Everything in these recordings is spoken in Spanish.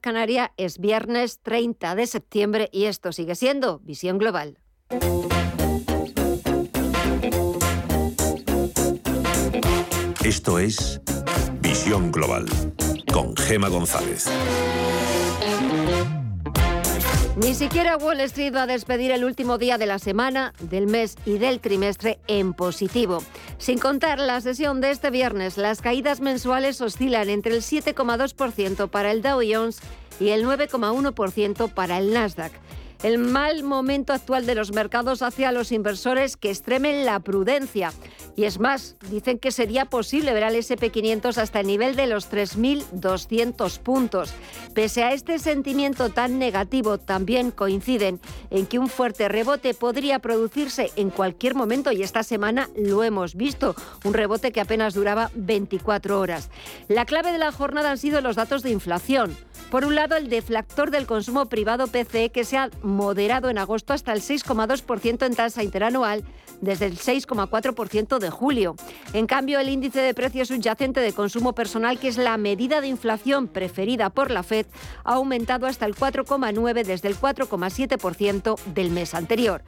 Canaria es viernes 30 de septiembre y esto sigue siendo Visión Global. Esto es Visión Global con Gema González. Ni siquiera Wall Street va a despedir el último día de la semana, del mes y del trimestre en positivo. Sin contar la sesión de este viernes, las caídas mensuales oscilan entre el 7,2% para el Dow Jones y el 9,1% para el Nasdaq. El mal momento actual de los mercados hace a los inversores que extremen la prudencia. Y es más, dicen que sería posible ver al SP500 hasta el nivel de los 3.200 puntos. Pese a este sentimiento tan negativo, también coinciden en que un fuerte rebote podría producirse en cualquier momento y esta semana lo hemos visto, un rebote que apenas duraba 24 horas. La clave de la jornada han sido los datos de inflación. Por un lado, el deflactor del consumo privado PCE que se ha moderado en agosto hasta el 6,2% en tasa interanual desde el 6,4% de julio. En cambio, el índice de precios subyacente de consumo personal, que es la medida de inflación preferida por la Fed, ha aumentado hasta el 4,9 desde el 4,7% del mes anterior.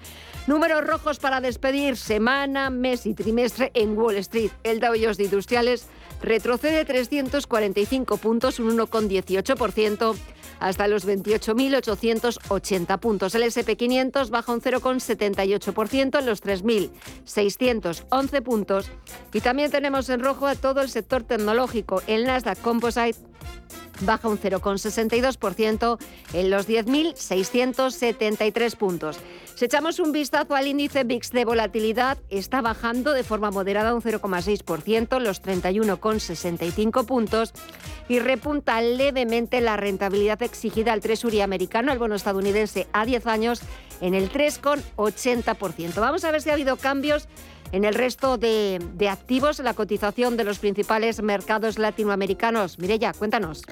Números rojos para despedir semana, mes y trimestre en Wall Street. El Dow Jones de Industriales retrocede 345 puntos, un 1,18% hasta los 28.880 puntos. El SP500 baja un 0,78% en los 3.611 puntos. Y también tenemos en rojo a todo el sector tecnológico. El Nasdaq Composite baja un 0,62% en los 10.673 puntos. Si echamos un vistazo al índice VIX de volatilidad, está bajando de forma moderada un 0,6%, los 31,65 puntos, y repunta levemente la rentabilidad exigida al Treasury americano, el bono estadounidense a 10 años, en el 3,80%. Vamos a ver si ha habido cambios en el resto de, activos, la cotización de los principales mercados latinoamericanos. Mirella, cuéntanos.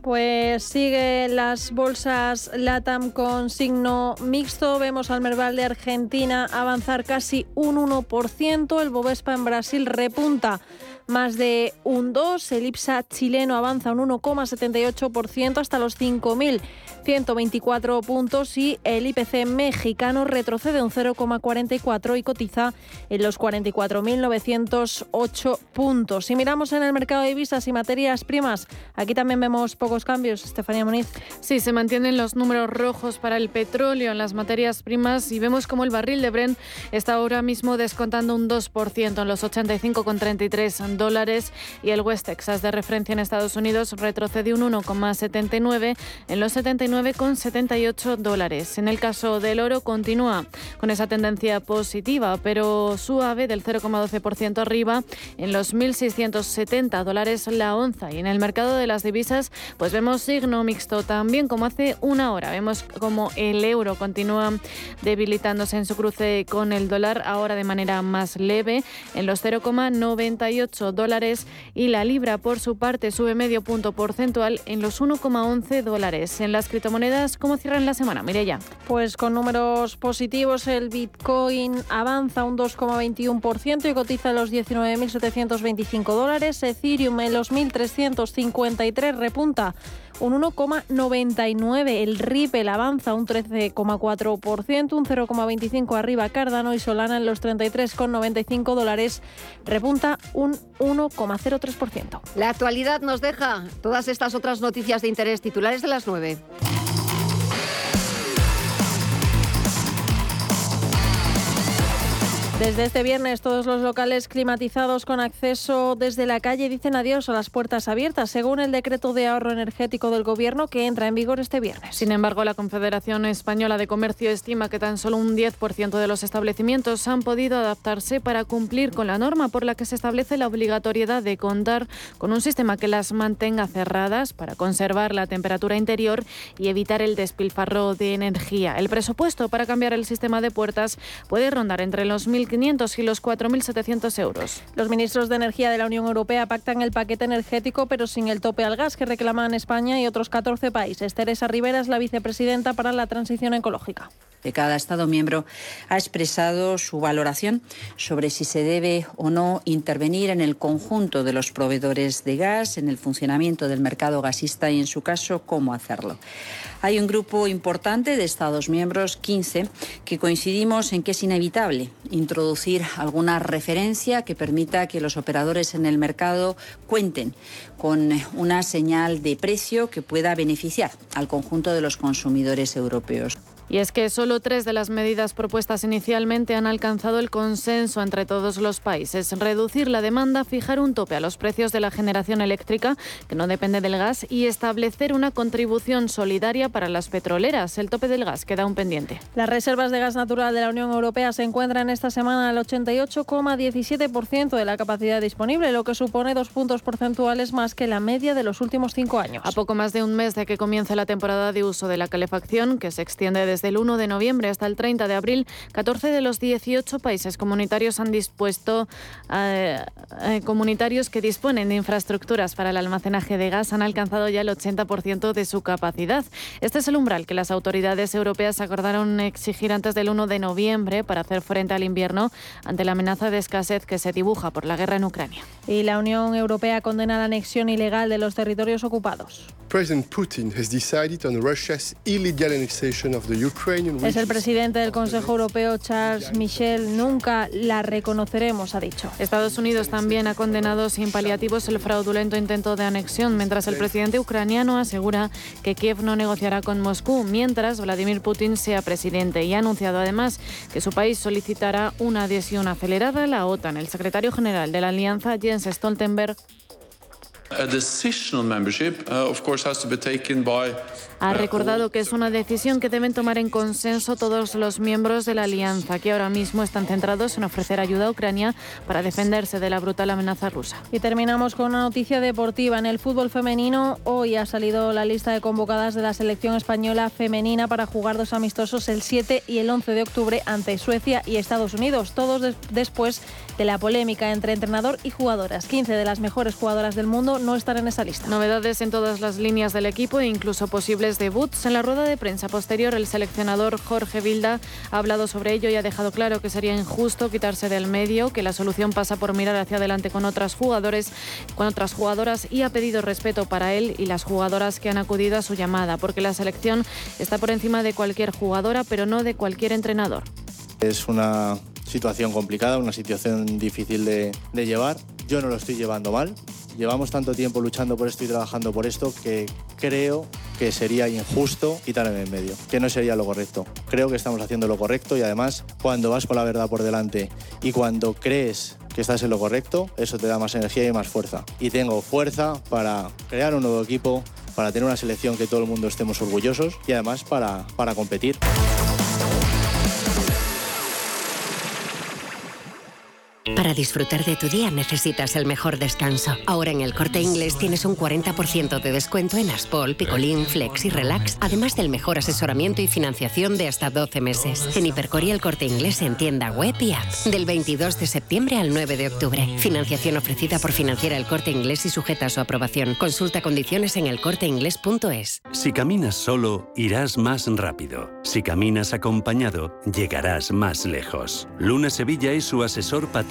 Pues sigue las bolsas LATAM con signo mixto. Vemos al Merval de Argentina avanzar casi un 1%. El Bovespa en Brasil repunta más de un 2. El IPSA chileno avanza un 1,78% hasta los 5.124 puntos y el IPC mexicano retrocede un 0,44 y cotiza en los 44.908 puntos. Si miramos en el mercado de divisas y materias primas, aquí también vemos pocos cambios. Estefanía Moniz. Sí, se mantienen los números rojos para el petróleo en las materias primas y vemos como el barril de Brent está ahora mismo descontando un 2% en los 85,33 dólares y el West Texas de referencia en Estados Unidos retrocede un 1,79 en los 79,78 dólares. En el caso del oro continúa con esa tendencia positiva, pero suave del 0,12% arriba en los 1.670 dólares la onza. Y en el mercado de las divisas, pues vemos signo mixto también como hace una hora. Vemos como el euro continúa debilitándose en su cruce con el dólar, ahora de manera más leve en los 0,98 dólares y la libra por su parte sube medio punto porcentual en los 1,11 dólares. En las criptomonedas, ¿cómo cierran la semana? ya Pues con números positivos el Bitcoin avanza un 2,21% y cotiza los 19.725 dólares. Ethereum en los 1.353 repunta un 1,99. El Ripple avanza un 13,4%, un 0,25 arriba Cardano y Solana en los 33,95 dólares repunta un 1,03%. La actualidad nos deja todas estas otras noticias de interés titulares de las 9. Desde este viernes, todos los locales climatizados con acceso desde la calle dicen adiós a las puertas abiertas, según el decreto de ahorro energético del Gobierno que entra en vigor este viernes. Sin embargo, la Confederación Española de Comercio estima que tan solo un 10% de los establecimientos han podido adaptarse para cumplir con la norma por la que se establece la obligatoriedad de contar con un sistema que las mantenga cerradas para conservar la temperatura interior y evitar el despilfarro de energía. El presupuesto para cambiar el sistema de puertas puede rondar entre los 1.000 1.500 y los 4.700 euros. Los ministros de Energía de la Unión Europea pactan el paquete energético, pero sin el tope al gas que reclaman España y otros 14 países. Teresa Rivera es la vicepresidenta para la transición ecológica. de cada Estado miembro ha expresado su valoración sobre si se debe o no intervenir en el conjunto de los proveedores de gas, en el funcionamiento del mercado gasista y, en su caso, cómo hacerlo. Hay un grupo importante de Estados miembros, 15, que coincidimos en que es inevitable introducir alguna referencia que permita que los operadores en el mercado cuenten con una señal de precio que pueda beneficiar al conjunto de los consumidores europeos. Y es que solo tres de las medidas propuestas inicialmente han alcanzado el consenso entre todos los países. Reducir la demanda, fijar un tope a los precios de la generación eléctrica, que no depende del gas, y establecer una contribución solidaria para las petroleras. El tope del gas queda un pendiente. Las reservas de gas natural de la Unión Europea se encuentran esta semana al 88,17% de la capacidad disponible, lo que supone dos puntos porcentuales más que la media de los últimos cinco años. A poco más de un mes de que comience la temporada de uso de la calefacción, que se extiende desde desde el 1 de noviembre hasta el 30 de abril, 14 de los 18 países comunitarios han dispuesto eh, eh, comunitarios que disponen de infraestructuras para el almacenaje de gas han alcanzado ya el 80% de su capacidad. Este es el umbral que las autoridades europeas acordaron exigir antes del 1 de noviembre para hacer frente al invierno ante la amenaza de escasez que se dibuja por la guerra en Ucrania. Y la Unión Europea condena la anexión ilegal de los territorios ocupados. President Putin has decided on Russia's illegal annexation of the es el presidente del Consejo Europeo, Charles Michel. Nunca la reconoceremos, ha dicho. Estados Unidos también ha condenado sin paliativos el fraudulento intento de anexión, mientras el presidente ucraniano asegura que Kiev no negociará con Moscú mientras Vladimir Putin sea presidente y ha anunciado además que su país solicitará una adhesión acelerada a la OTAN. El secretario general de la alianza, Jens Stoltenberg, ha recordado que es una decisión que deben tomar en consenso todos los miembros de la alianza, que ahora mismo están centrados en ofrecer ayuda a Ucrania para defenderse de la brutal amenaza rusa. Y terminamos con una noticia deportiva. En el fútbol femenino, hoy ha salido la lista de convocadas de la selección española femenina para jugar dos amistosos el 7 y el 11 de octubre ante Suecia y Estados Unidos, todos después de la polémica entre entrenador y jugadoras. 15 de las mejores jugadoras del mundo no estar en esa lista. Novedades en todas las líneas del equipo e incluso posibles debuts. En la rueda de prensa posterior, el seleccionador Jorge Vilda ha hablado sobre ello y ha dejado claro que sería injusto quitarse del medio, que la solución pasa por mirar hacia adelante con otras jugadores, con otras jugadoras y ha pedido respeto para él y las jugadoras que han acudido a su llamada, porque la selección está por encima de cualquier jugadora, pero no de cualquier entrenador. Es una situación complicada, una situación difícil de llevar. Yo no lo estoy llevando mal, Llevamos tanto tiempo luchando por esto y trabajando por esto que creo que sería injusto quitarme en medio, que no sería lo correcto. Creo que estamos haciendo lo correcto y además cuando vas con la verdad por delante y cuando crees que estás en lo correcto, eso te da más energía y más fuerza. Y tengo fuerza para crear un nuevo equipo, para tener una selección que todo el mundo estemos orgullosos y además para, para competir. Para disfrutar de tu día necesitas el mejor descanso. Ahora en el Corte Inglés tienes un 40% de descuento en Aspol, Picolín, Flex y Relax, además del mejor asesoramiento y financiación de hasta 12 meses. En Hipercor y el Corte Inglés en tienda web y app. Del 22 de septiembre al 9 de octubre. Financiación ofrecida por Financiera El Corte Inglés y sujeta a su aprobación. Consulta condiciones en elcorteinglés.es. Si caminas solo, irás más rápido. Si caminas acompañado, llegarás más lejos. Luna Sevilla es su asesor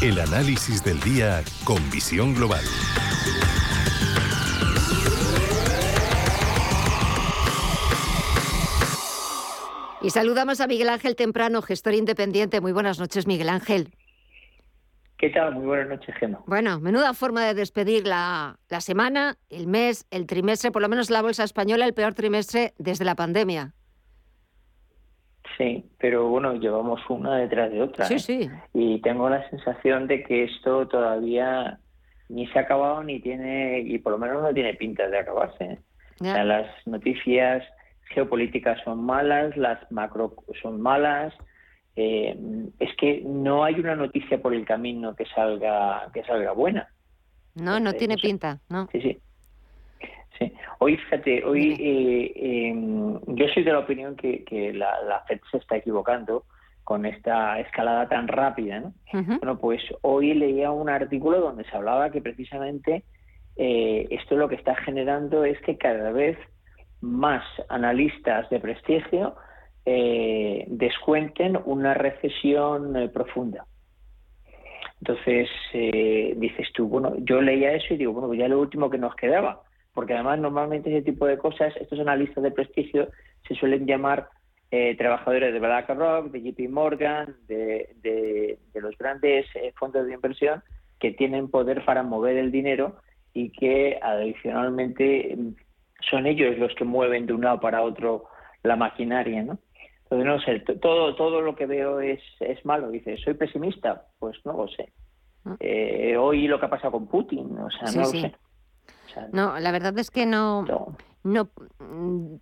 El análisis del día con visión global. Y saludamos a Miguel Ángel Temprano, gestor independiente. Muy buenas noches, Miguel Ángel. ¿Qué tal? Muy buenas noches, Gemma. Bueno, menuda forma de despedir la, la semana, el mes, el trimestre, por lo menos la bolsa española, el peor trimestre desde la pandemia. Sí, pero bueno, llevamos una detrás de otra. Sí, ¿eh? sí. Y tengo la sensación de que esto todavía ni se ha acabado ni tiene, y por lo menos no tiene pinta de acabarse. ¿eh? O sea, las noticias geopolíticas son malas, las macro son malas. Eh, es que no hay una noticia por el camino que salga que salga buena. No, no tiene pinta, ¿no? Sí, sí. Sí. Hoy, fíjate, hoy eh, em, yo soy de la opinión que, que la, la, FED se está equivocando con esta escalada tan rápida. ¿no? Bueno, pues hoy leía un artículo donde se hablaba que precisamente eh, esto lo que está generando es que cada vez más analistas de prestigio eh, descuenten una recesión eh, profunda. Entonces dices tú, bueno, yo leía eso y digo, bueno, pues ya lo último que nos quedaba, porque además normalmente ese tipo de cosas, estos analistas de prestigio se suelen llamar eh, trabajadores de BlackRock, de JP Morgan, de, de, los grandes eh, fondos de inversión que tienen poder para mover el dinero y que adicionalmente mm, son ellos los que mueven de un lado para otro la maquinaria, ¿no? Entonces, no sé, todo, todo lo que veo es, es malo. Dice, ¿soy pesimista? Pues no lo sé. Ah. Eh, hoy lo que ha pasado con Putin, o sea, no lo sé. No, la verdad es que no, no,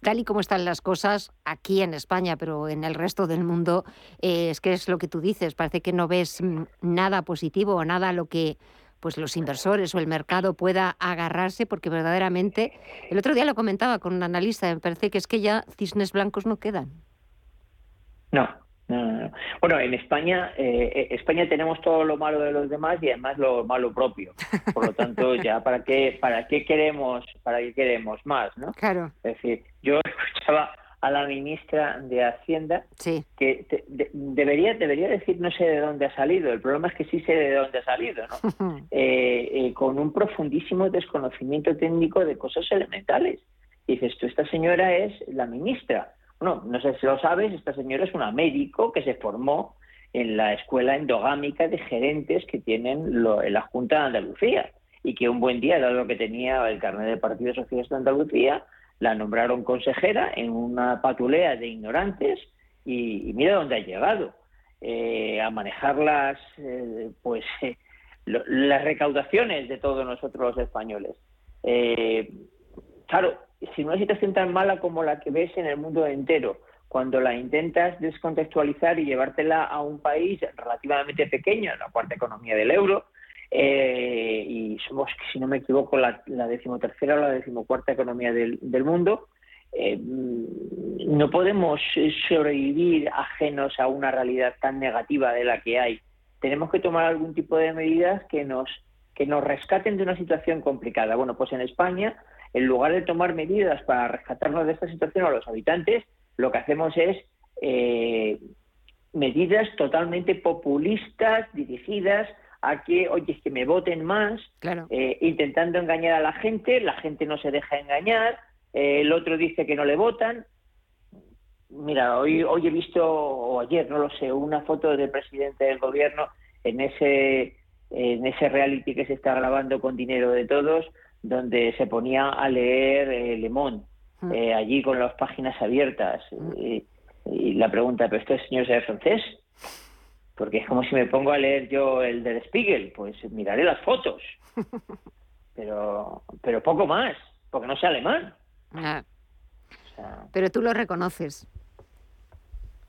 tal y como están las cosas aquí en España, pero en el resto del mundo, eh, es que es lo que tú dices, parece que no ves mm, nada positivo o nada a lo que pues los inversores o el mercado pueda agarrarse, porque verdaderamente, el otro día lo comentaba con un analista, me parece que es que ya cisnes blancos no quedan. No, no, Bueno, en España, eh, eh, España tenemos todo lo malo de los demás y además lo malo propio. Por lo tanto, ya para qué, para qué queremos, para qué queremos más, ¿no? Claro. Es decir, yo escuchaba a la ministra de Hacienda que debería debería decir no sé de dónde ha salido. El problema es que sí sé de dónde ha salido, ¿no? Eh, con un profundísimo desconocimiento técnico de cosas elementales. dices tú, esta señora es la ministra bueno, no sé si lo sabes, esta señora es una médico que se formó en la escuela endogámica de gerentes que tienen en la Junta de Andalucía y que un buen día, dado que tenía el carnet del Partido Socialista de Andalucía, la nombraron consejera en una patulea de ignorantes y, mira dónde ha llegado eh, a manejar las eh, pues eh, las recaudaciones de todos nosotros los españoles. claro, si una situación tan mala como la que ves en el mundo entero, cuando la intentas descontextualizar y llevártela a un país relativamente pequeño, la cuarta economía del euro, eh, y somos, si no me equivoco, la, decimotercera o la decimocuarta economía del, mundo, eh, no podemos sobrevivir ajenos a una realidad tan negativa de la que hay. Tenemos que tomar algún tipo de medidas que nos, que nos rescaten de una situación complicada. Bueno, pues en España en lugar de tomar medidas para rescatarnos de esta situación a los habitantes, lo que hacemos es eh, medidas totalmente populistas, dirigidas a que, oye, es que me voten más, eh, intentando engañar a la gente, la gente no se deja engañar, eh, el otro dice que no le votan. Mira, hoy, hoy he visto, o ayer, no lo sé, una foto del presidente del gobierno en ese, en ese reality que se está grabando con dinero de todos, donde se ponía a leer eh, Le Monde, mm. eh, allí con las páginas abiertas. Mm. Y, la pregunta, ¿pero este señor sabe francés? Porque es como si me pongo a leer yo el del Spiegel, pues miraré las fotos. Pero, pero poco más, porque no sé alemán. Ah. pero tú lo reconoces.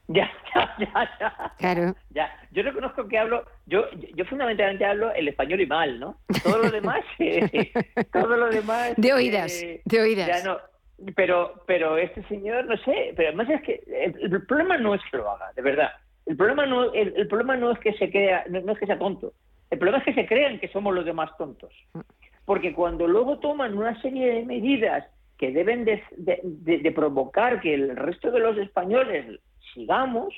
Ya, ya, ya, ya. Claro. Ya, yo reconozco que hablo, yo, yo fundamentalmente hablo el español y mal, ¿no? Todo lo demás, eh, todo lo demás. De oídas, eh, de oídas. Ya no, pero, pero este señor, no sé, pero además es que el, problema no es que lo haga, de verdad. El problema no, el, problema no es que se crea, no, es que sea tonto. El problema es que se crean que somos los demás tontos. Porque cuando luego toman una serie de medidas que deben de, de provocar que el resto de los españoles sigamos,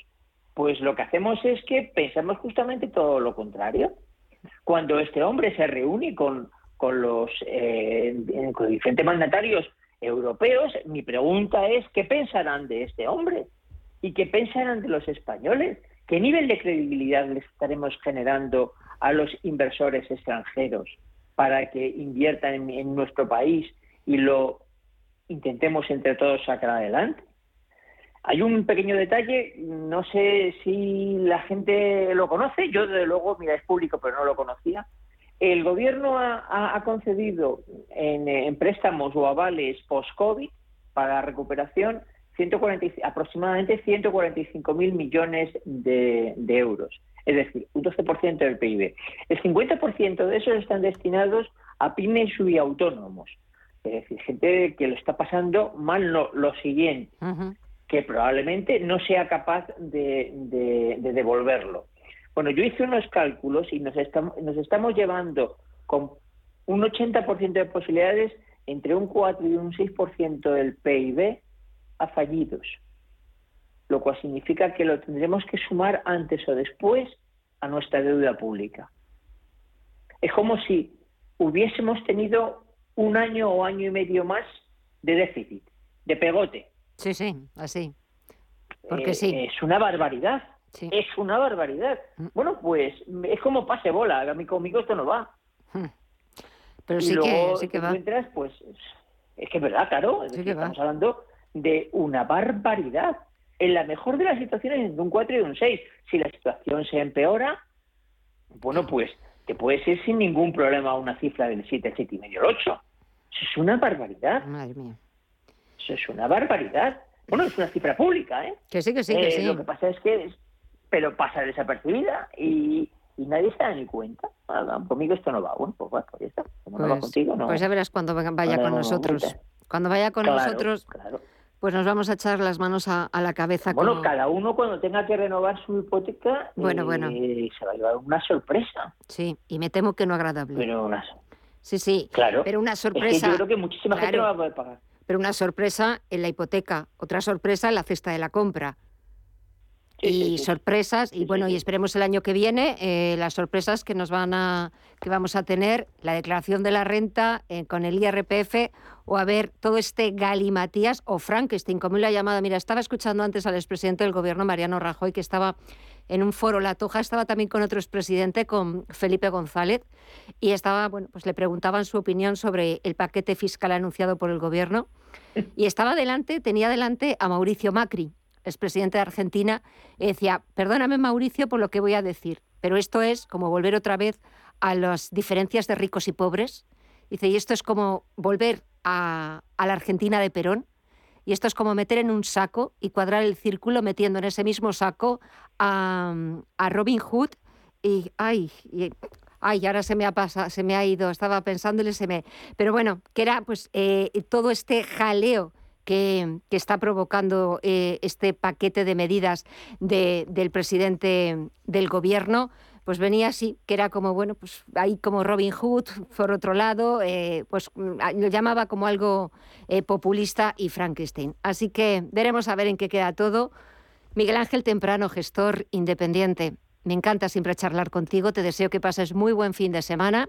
pues lo que hacemos es que pensamos justamente todo lo contrario. Cuando este hombre se reúne con, con los eh, con diferentes mandatarios europeos, mi pregunta es ¿qué pensarán de este hombre? ¿Y qué pensarán de los españoles? ¿Qué nivel de credibilidad les estaremos generando a los inversores extranjeros para que inviertan en nuestro país y lo intentemos entre todos sacar adelante? Hay un pequeño detalle, no sé si la gente lo conoce, yo desde luego, mira, es público, pero no lo conocía. El gobierno ha, concedido en, préstamos o avales post-COVID para recuperación 140, aproximadamente 145.000 millones de, euros, es decir, un 12% del PIB. El 50% de esos están destinados a pymes y autónomos, es decir, gente que lo está pasando mal lo, siguiente, que probablemente no sea capaz de, devolverlo. Bueno, yo hice unos cálculos y nos estamos, nos estamos llevando con un 80% de posibilidades entre un 4 y un 6% del PIB a fallidos, lo cual significa que lo tendremos que sumar antes o después a nuestra deuda pública. Es como si hubiésemos tenido un año o año y medio más de déficit, de pegote. Sí, sí, así. Porque sí. Eh, es una barbaridad. Es una barbaridad. Mm. Bueno, pues es como pase bola. A mí conmigo esto no va. Hmm. Pero sí que, sí que va. pues es que es verdad, claro. estamos hablando de una barbaridad. En la mejor de las situaciones, de un 4 y un 6. Si la situación se empeora, bueno, pues te puede ser sin ningún problema una cifra del 7, 7 y medio, el 8. Eso es una barbaridad. Madre mía. Eso es una barbaridad. Bueno, es una cifra pública, ¿eh? Que sí, que sí, que eh, sí. Lo que pasa es que, pero pasa desapercibida y, y nadie se da ni cuenta. conmigo esto no va. Bueno, pues bueno, ya está. Como no va pues, contigo, no. Pues ya verás cuando vaya con nosotros. Cuando vaya con nosotros, pues nos vamos a echar las manos a, la cabeza. Bueno, cada uno cuando tenga que renovar su hipoteca bueno, bueno. Eh, se va a llevar una sorpresa. Sí, y me temo que no agradable. Pero una... Sí, sí, claro. pero una sorpresa. yo creo que muchísima gente no va a poder pagar. Pero una sorpresa en la hipoteca, otra sorpresa en la cesta de la compra y sorpresas. Y bueno y esperemos el año que viene eh, las sorpresas que nos van a que vamos a tener la declaración de la renta eh, con el IRPF o a ver todo este galimatías o Frankenstein como lo ha llamado. Mira estaba escuchando antes al expresidente del gobierno Mariano Rajoy que estaba en un foro. La Toja estaba también con otro expresidente con Felipe González y estaba bueno pues le preguntaban su opinión sobre el paquete fiscal anunciado por el gobierno. Y estaba delante tenía delante a Mauricio Macri expresidente de Argentina, decía, perdóname Mauricio por lo que voy a decir, pero esto es como volver otra vez a las diferencias de ricos y pobres. Dice, y esto es como volver a, la Argentina de Perón, y esto es como meter en un saco y cuadrar el círculo metiendo en ese mismo saco a, Robin Hood y, ay, ay, ahora se me ha pasado, se me ha ido, estaba pensándole, se me... Pero bueno, que era pues eh, todo este jaleo que, está provocando eh, este paquete de medidas del presidente del gobierno, pues venía así, que era como, bueno, pues ahí como Robin Hood, por otro lado, eh, pues mm, lo llamaba como algo eh, populista y Frankenstein. Así que veremos a ver en qué queda todo. Miguel Ángel Temprano, gestor independiente. Me encanta siempre charlar contigo, te deseo que pases muy buen fin de semana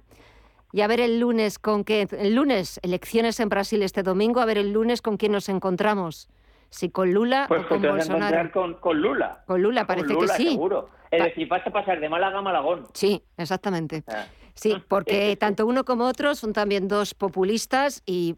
y a ver el lunes con qué. El lunes, elecciones en Brasil este domingo, a ver el lunes con quién nos encontramos. Si con Lula pues o con Bolsonaro. Con, con, Lula. Con Lula, parece que sí. Seguro. Es decir, vas a pasar de Málaga a Malagón. Sí, exactamente. Ah. Sí, porque tanto uno como otro son también dos populistas y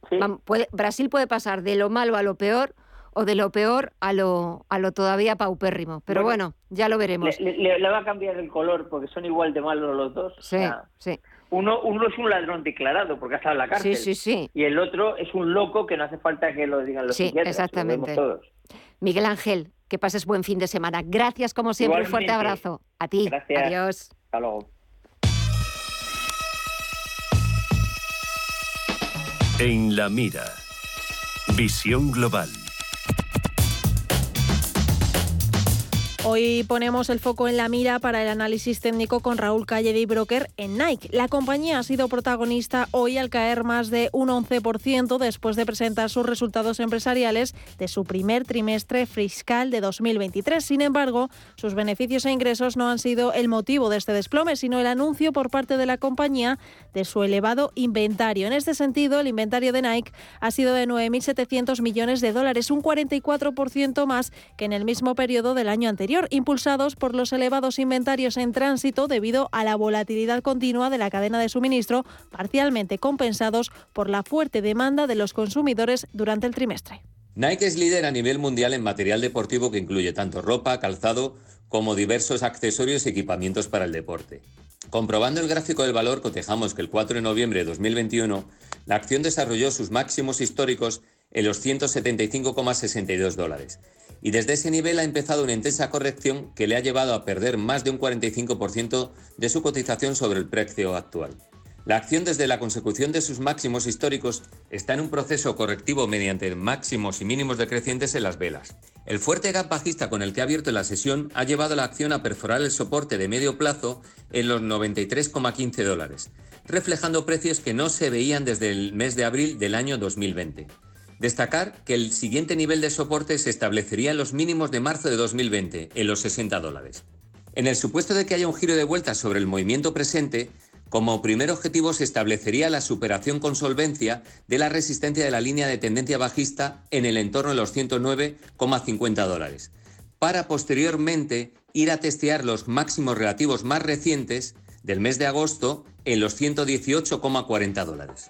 Brasil puede pasar de lo malo a lo peor o de lo peor a lo, a lo todavía paupérrimo. Pero bueno, ya lo veremos. Le, va a cambiar el color porque son igual de malos los dos. Sí, sí. Uno, uno es un ladrón declarado porque ha estado en la cárcel. Sí, sí, sí. Y el otro es un loco que no hace falta que lo digan los sí, exactamente. Miguel Ángel, que pases buen fin de semana. Gracias como siempre, un fuerte abrazo. A ti. Gracias. Adiós. Hasta luego. En la mira. Visión global. Hoy ponemos el foco en la mira para el análisis técnico con Raúl Calle de Broker en Nike. La compañía ha sido protagonista hoy al caer más de un 11% después de presentar sus resultados empresariales de su primer trimestre fiscal de 2023. Sin embargo, sus beneficios e ingresos no han sido el motivo de este desplome, sino el anuncio por parte de la compañía de su elevado inventario. En este sentido, el inventario de Nike ha sido de 9.700 millones de dólares, un 44% más que en el mismo periodo del año anterior impulsados por los elevados inventarios en tránsito debido a la volatilidad continua de la cadena de suministro, parcialmente compensados por la fuerte demanda de los consumidores durante el trimestre. Nike es líder a nivel mundial en material deportivo que incluye tanto ropa, calzado, como diversos accesorios y equipamientos para el deporte. Comprobando el gráfico del valor, cotejamos que el 4 de noviembre de 2021 la acción desarrolló sus máximos históricos en los 175,62 dólares. Y desde ese nivel ha empezado una intensa corrección que le ha llevado a perder más de un 45% de su cotización sobre el precio actual. La acción desde la consecución de sus máximos históricos está en un proceso correctivo mediante máximos y mínimos decrecientes en las velas. El fuerte gap bajista con el que ha abierto la sesión ha llevado a la acción a perforar el soporte de medio plazo en los 93,15 dólares, reflejando precios que no se veían desde el mes de abril del año 2020. Destacar que el siguiente nivel de soporte se establecería en los mínimos de marzo de 2020, en los 60 dólares. En el supuesto de que haya un giro de vuelta sobre el movimiento presente, como primer objetivo se establecería la superación con solvencia de la resistencia de la línea de tendencia bajista en el entorno de los 109,50 dólares, para posteriormente ir a testear los máximos relativos más recientes del mes de agosto en los 118,40 dólares.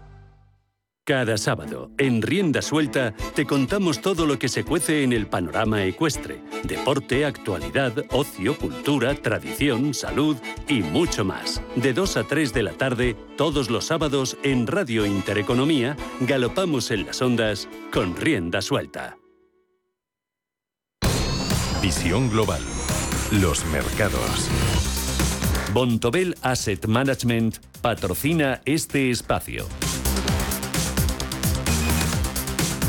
Cada sábado, en Rienda Suelta, te contamos todo lo que se cuece en el panorama ecuestre. Deporte, actualidad, ocio, cultura, tradición, salud y mucho más. De 2 a 3 de la tarde, todos los sábados, en Radio Intereconomía, galopamos en las ondas con Rienda Suelta. Visión Global. Los mercados. Bontobel Asset Management patrocina este espacio.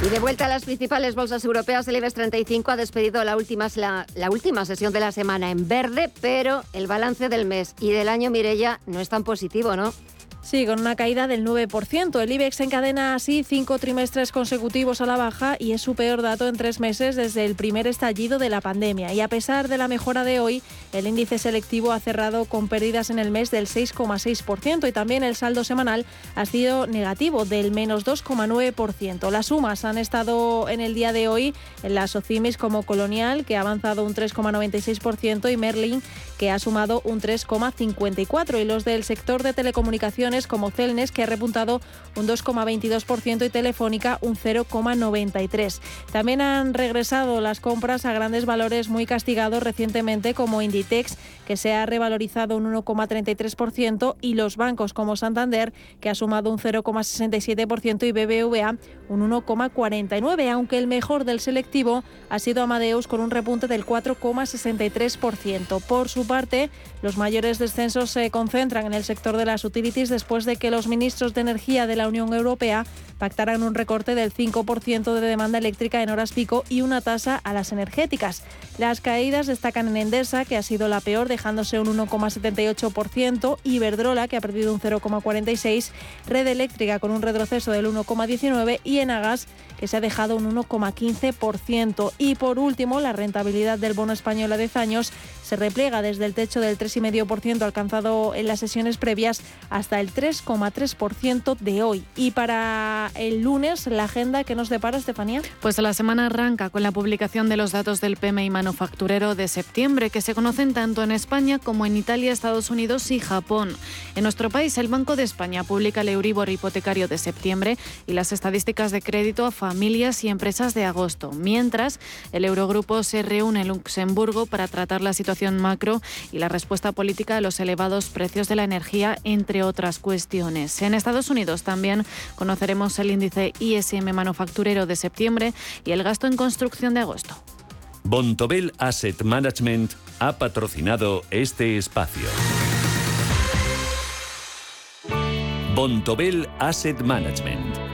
Y de vuelta a las principales bolsas europeas, el IBEX 35 ha despedido la última, la, la última sesión de la semana en verde, pero el balance del mes y del año Mirella no es tan positivo, ¿no? Sí, con una caída del 9%. El IBEX encadena así cinco trimestres consecutivos a la baja y es su peor dato en tres meses desde el primer estallido de la pandemia. Y a pesar de la mejora de hoy, el índice selectivo ha cerrado con pérdidas en el mes del 6,6% y también el saldo semanal ha sido negativo del menos 2,9%. Las sumas han estado en el día de hoy en las OCIMIS como Colonial, que ha avanzado un 3,96% y Merlin, que ha sumado un 3,54%. Y los del sector de telecomunicaciones como Celnes, que ha repuntado un 2,22% y Telefónica un 0,93%. También han regresado las compras a grandes valores muy castigados recientemente como Inditex, que se ha revalorizado un 1,33% y los bancos como Santander, que ha sumado un 0,67% y BBVA un 1,49%, aunque el mejor del selectivo ha sido Amadeus con un repunte del 4,63%. Por su parte, los mayores descensos se concentran en el sector de las utilities después de que los ministros de Energía de la Unión Europea pactaran un recorte del 5% de demanda eléctrica en horas pico y una tasa a las energéticas. Las caídas destacan en Endesa, que ha sido la peor, dejándose un 1,78%, Iberdrola, que ha perdido un 0,46%, Red Eléctrica con un retroceso del 1,19% y Enagas, que se ha dejado un 1,15%. Y por último, la rentabilidad del bono español a 10 años se repliega desde el techo del 3,5% alcanzado en las sesiones previas hasta el 3,3% de hoy. Y para el lunes, la agenda que nos depara, Estefanía. Pues la semana arranca con la publicación de los datos del PMI manufacturero de septiembre, que se conocen tanto en España como en Italia, Estados Unidos y Japón. En nuestro país, el Banco de España publica el Euribor hipotecario de septiembre y las estadísticas de crédito a familias y empresas de agosto, mientras el Eurogrupo se reúne en Luxemburgo para tratar la situación macro y la respuesta política a los elevados precios de la energía, entre otras cuestiones. En Estados Unidos también conoceremos el índice ISM manufacturero de septiembre y el gasto en construcción de agosto. Bontobel Asset Management ha patrocinado este espacio. Bontobel Asset Management.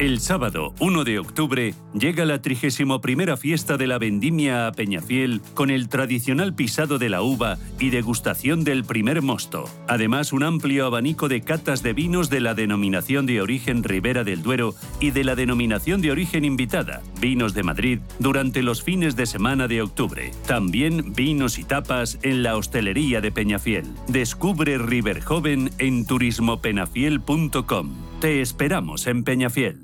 El sábado 1 de octubre llega la 31 fiesta de la vendimia a Peñafiel con el tradicional pisado de la uva y degustación del primer mosto. Además, un amplio abanico de catas de vinos de la denominación de origen Ribera del Duero y de la denominación de origen invitada, Vinos de Madrid, durante los fines de semana de octubre. También vinos y tapas en la hostelería de Peñafiel. Descubre River Joven en turismopenafiel.com. Te esperamos en Peñafiel.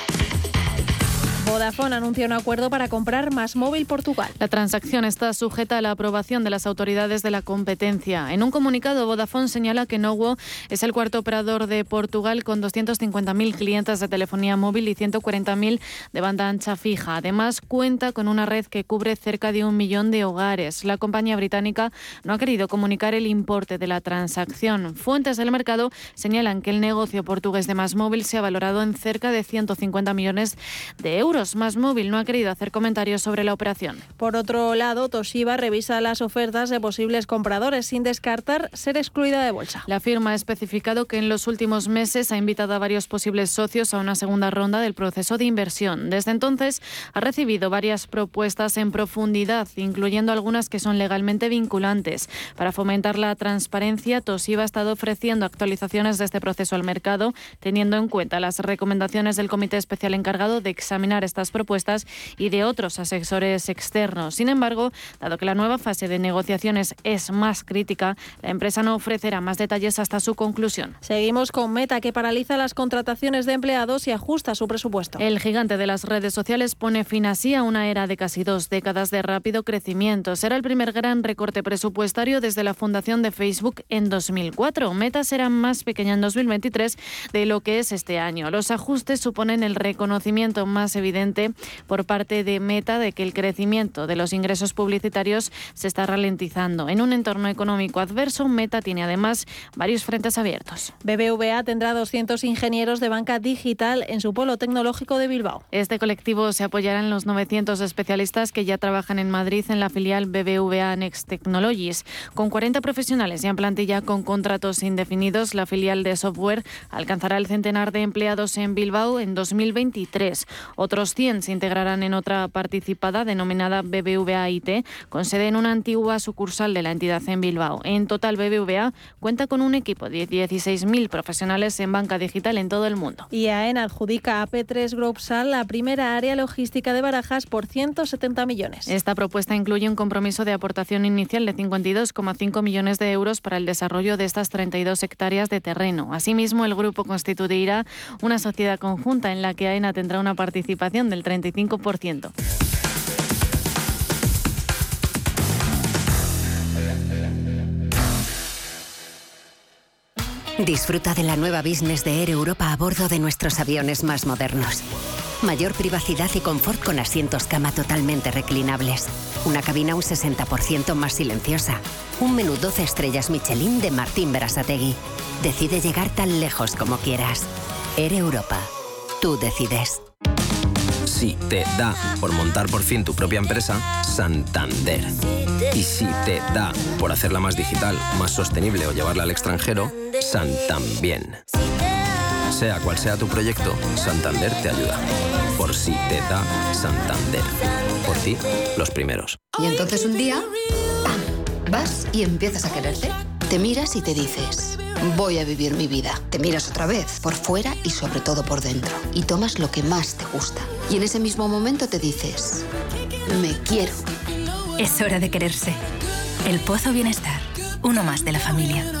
Vodafone anuncia un acuerdo para comprar Más Móvil Portugal. La transacción está sujeta a la aprobación de las autoridades de la competencia. En un comunicado, Vodafone señala que Nowo es el cuarto operador de Portugal con 250.000 clientes de telefonía móvil y 140.000 de banda ancha fija. Además, cuenta con una red que cubre cerca de un millón de hogares. La compañía británica no ha querido comunicar el importe de la transacción. Fuentes del mercado señalan que el negocio portugués de Más Móvil se ha valorado en cerca de 150 millones de euros. Más Móvil no ha querido hacer comentarios sobre la operación. Por otro lado, Toshiba revisa las ofertas de posibles compradores sin descartar ser excluida de bolsa. La firma ha especificado que en los últimos meses ha invitado a varios posibles socios a una segunda ronda del proceso de inversión. Desde entonces ha recibido varias propuestas en profundidad, incluyendo algunas que son legalmente vinculantes. Para fomentar la transparencia, Toshiba ha estado ofreciendo actualizaciones de este proceso al mercado, teniendo en cuenta las recomendaciones del Comité Especial encargado de examinar estas propuestas y de otros asesores externos. Sin embargo, dado que la nueva fase de negociaciones es más crítica, la empresa no ofrecerá más detalles hasta su conclusión. Seguimos con Meta, que paraliza las contrataciones de empleados y ajusta su presupuesto. El gigante de las redes sociales pone fin así a una era de casi dos décadas de rápido crecimiento. Será el primer gran recorte presupuestario desde la fundación de Facebook en 2004. Meta será más pequeña en 2023 de lo que es este año. Los ajustes suponen el reconocimiento más evidente por parte de Meta de que el crecimiento de los ingresos publicitarios se está ralentizando. En un entorno económico adverso, Meta tiene además varios frentes abiertos. BBVA tendrá 200 ingenieros de banca digital en su polo tecnológico de Bilbao. Este colectivo se apoyará en los 900 especialistas que ya trabajan en Madrid en la filial BBVA Next Technologies. Con 40 profesionales y en plantilla con contratos indefinidos, la filial de software alcanzará el centenar de empleados en Bilbao en 2023. Otros 100 se integrarán en otra participada denominada BBVA IT, con sede en una antigua sucursal de la entidad en Bilbao. En total, BBVA cuenta con un equipo de 16.000 profesionales en banca digital en todo el mundo. Y AEN adjudica a P3 Group Sal la primera área logística de Barajas por 170 millones. Esta propuesta incluye un compromiso de aportación inicial de 52,5 millones de euros para el desarrollo de estas 32 hectáreas de terreno. Asimismo, el grupo constituirá una sociedad conjunta en la que AENA tendrá una participación del 35%. Disfruta de la nueva business de Air Europa a bordo de nuestros aviones más modernos. Mayor privacidad y confort con asientos cama totalmente reclinables. Una cabina un 60% más silenciosa. Un menú 12 estrellas Michelin de Martín Berasategui. Decide llegar tan lejos como quieras. Air Europa. Tú decides. Si te da por montar por fin tu propia empresa, Santander. Y si te da por hacerla más digital, más sostenible o llevarla al extranjero, Santambién. Sea cual sea tu proyecto, Santander te ayuda. Por si te da Santander. Por ti, los primeros. Y entonces un día, ¡pam! Vas y empiezas a quererte. Te miras y te dices, voy a vivir mi vida. Te miras otra vez, por fuera y sobre todo por dentro. Y tomas lo que más te gusta. Y en ese mismo momento te dices, me quiero. Es hora de quererse. El Pozo Bienestar, uno más de la familia.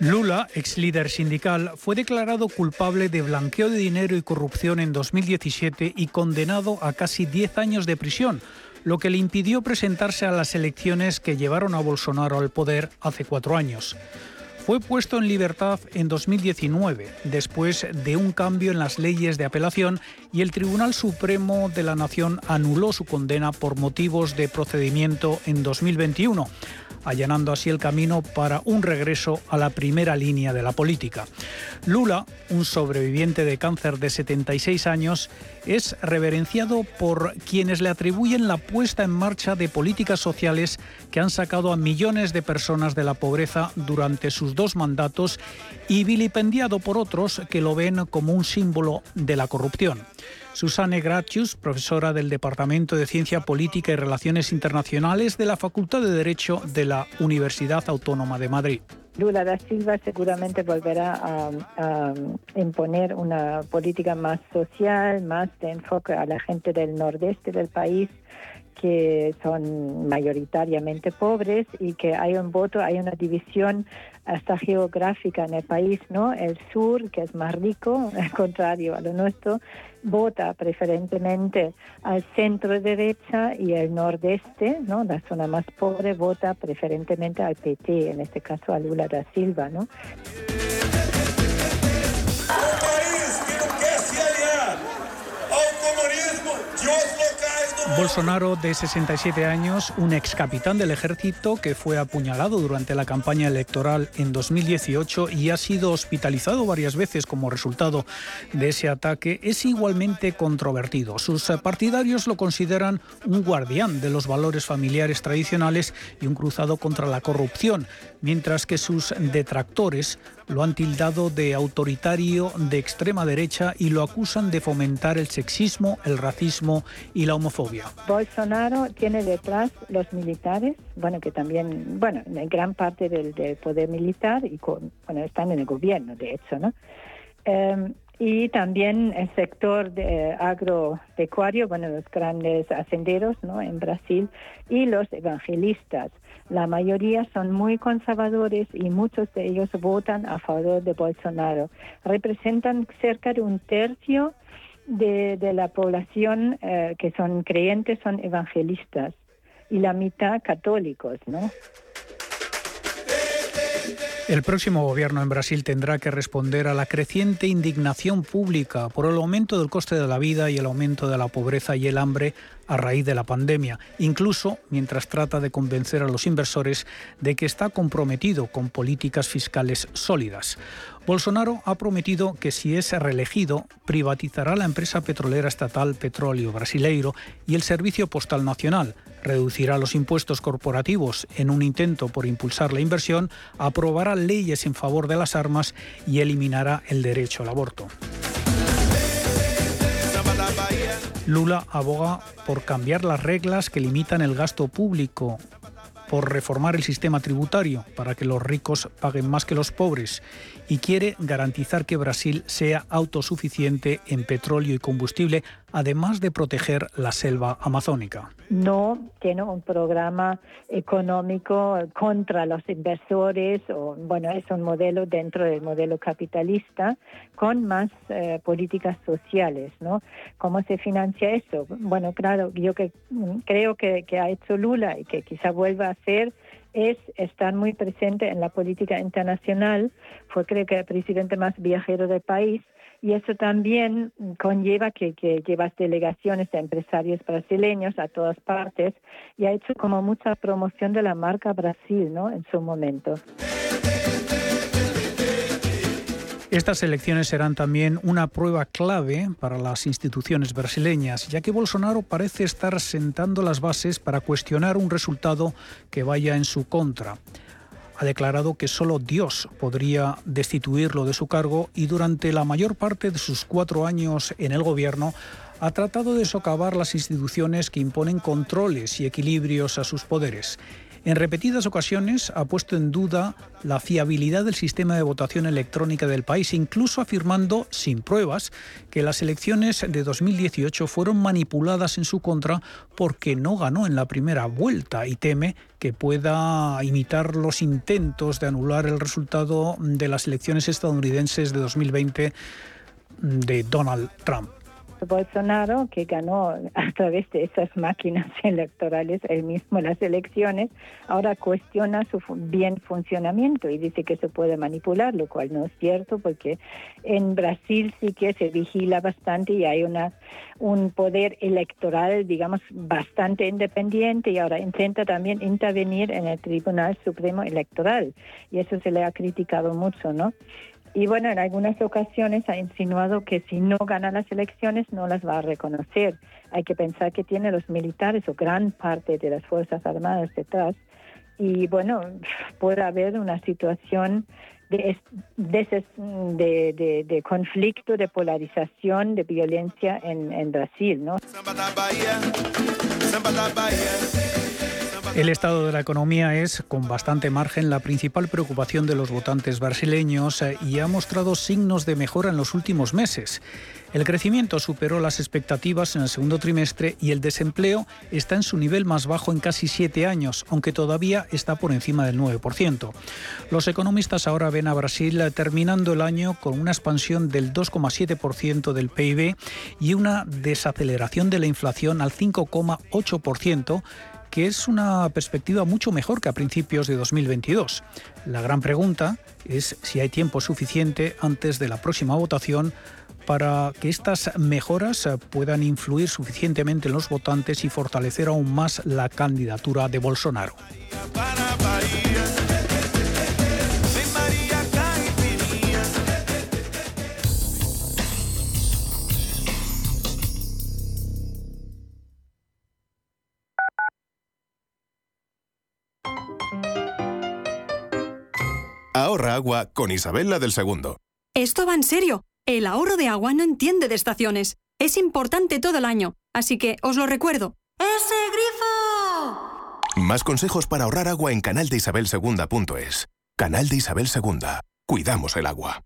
Lula, ex líder sindical, fue declarado culpable de blanqueo de dinero y corrupción en 2017 y condenado a casi 10 años de prisión, lo que le impidió presentarse a las elecciones que llevaron a Bolsonaro al poder hace cuatro años. Fue puesto en libertad en 2019, después de un cambio en las leyes de apelación y el Tribunal Supremo de la Nación anuló su condena por motivos de procedimiento en 2021 allanando así el camino para un regreso a la primera línea de la política. Lula, un sobreviviente de cáncer de 76 años, es reverenciado por quienes le atribuyen la puesta en marcha de políticas sociales que han sacado a millones de personas de la pobreza durante sus dos mandatos y vilipendiado por otros que lo ven como un símbolo de la corrupción. Susanne Gratius, profesora del Departamento de Ciencia Política y Relaciones Internacionales de la Facultad de Derecho de la Universidad Autónoma de Madrid. Lula da Silva seguramente volverá a, imponer una política más social, más de enfoque a la gente del nordeste del país que son mayoritariamente pobres y que hay un voto, hay una división hasta geográfica en el país, ¿no? El sur, que es más rico, al contrario a lo nuestro, vota preferentemente al centro derecha y el nordeste, ¿no? La zona más pobre vota preferentemente al PT, en este caso a Lula da Silva, ¿no? Bolsonaro, de 67 años, un ex capitán del ejército que fue apuñalado durante la campaña electoral en 2018 y ha sido hospitalizado varias veces como resultado de ese ataque, es igualmente controvertido. Sus partidarios lo consideran un guardián de los valores familiares tradicionales y un cruzado contra la corrupción, mientras que sus detractores lo han tildado de autoritario de extrema derecha y lo acusan de fomentar el sexismo, el racismo y la homofobia. Bolsonaro tiene detrás los militares, bueno, que también, bueno, gran parte del, poder militar y bueno, están en el gobierno, de hecho, ¿no? Em, y también el sector de, agropecuario, bueno, los grandes hacenderos ¿no? en Brasil y los evangelistas. La mayoría son muy conservadores y muchos de ellos votan a favor de Bolsonaro. Representan cerca de un tercio de, la población eh, que son creyentes, son evangelistas y la mitad católicos, ¿no? El próximo gobierno en Brasil tendrá que responder a la creciente indignación pública por el aumento del coste de la vida y el aumento de la pobreza y el hambre a raíz de la pandemia, incluso mientras trata de convencer a los inversores de que está comprometido con políticas fiscales sólidas. Bolsonaro ha prometido que si es reelegido, privatizará la empresa petrolera estatal Petróleo Brasileiro y el Servicio Postal Nacional, reducirá los impuestos corporativos en un intento por impulsar la inversión, aprobará leyes en favor de las armas y eliminará el derecho al aborto. Lula aboga por cambiar las reglas que limitan el gasto público, por reformar el sistema tributario para que los ricos paguen más que los pobres y quiere garantizar que Brasil sea autosuficiente en petróleo y combustible, además de proteger la selva amazónica. No tiene un programa económico contra los inversores, o bueno, es un modelo dentro del modelo capitalista con más eh, políticas sociales, ¿no? ¿Cómo se financia eso? Bueno, claro, yo que creo que, que ha hecho Lula y que quizá vuelva a hacer es estar muy presente en la política internacional. Fue creo que el presidente más viajero del país y eso también conlleva que, que llevas delegaciones de empresarios brasileños a todas partes y ha hecho como mucha promoción de la marca Brasil, ¿no? En su momento. Estas elecciones serán también una prueba clave para las instituciones brasileñas, ya que Bolsonaro parece estar sentando las bases para cuestionar un resultado que vaya en su contra. Ha declarado que solo Dios podría destituirlo de su cargo y durante la mayor parte de sus cuatro años en el gobierno ha tratado de socavar las instituciones que imponen controles y equilibrios a sus poderes. En repetidas ocasiones ha puesto en duda la fiabilidad del sistema de votación electrónica del país, incluso afirmando, sin pruebas, que las elecciones de 2018 fueron manipuladas en su contra porque no ganó en la primera vuelta y teme que pueda imitar los intentos de anular el resultado de las elecciones estadounidenses de 2020 de Donald Trump. Bolsonaro, que ganó a través de esas máquinas electorales él mismo las elecciones, ahora cuestiona su bien funcionamiento y dice que se puede manipular, lo cual no es cierto porque en Brasil sí que se vigila bastante y hay una un poder electoral, digamos, bastante independiente y ahora intenta también intervenir en el Tribunal Supremo Electoral y eso se le ha criticado mucho, ¿no? Y bueno, en algunas ocasiones ha insinuado que si no gana las elecciones no las va a reconocer. Hay que pensar que tiene los militares o gran parte de las Fuerzas Armadas detrás. Y bueno, puede haber una situación de, de, de, conflicto, de polarización, de violencia en, en Brasil, ¿no? El estado de la economía es, con bastante margen, la principal preocupación de los votantes brasileños y ha mostrado signos de mejora en los últimos meses. El crecimiento superó las expectativas en el segundo trimestre y el desempleo está en su nivel más bajo en casi siete años, aunque todavía está por encima del 9%. Los economistas ahora ven a Brasil terminando el año con una expansión del 2,7% del PIB y una desaceleración de la inflación al 5,8% que es una perspectiva mucho mejor que a principios de 2022. La gran pregunta es si hay tiempo suficiente antes de la próxima votación para que estas mejoras puedan influir suficientemente en los votantes y fortalecer aún más la candidatura de Bolsonaro. Ahorra agua con Isabel del Segundo. Esto va en serio. El ahorro de agua no entiende de estaciones. Es importante todo el año, así que os lo recuerdo. ¡Ese grifo! Más consejos para ahorrar agua en canaldeisabelsegunda.es. Canal de Isabel Segunda. Cuidamos el agua.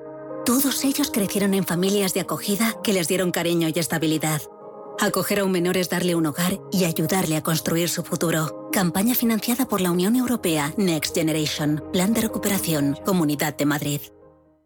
Todos ellos crecieron en familias de acogida que les dieron cariño y estabilidad. Acoger a un menor es darle un hogar y ayudarle a construir su futuro. Campaña financiada por la Unión Europea Next Generation. Plan de recuperación. Comunidad de Madrid.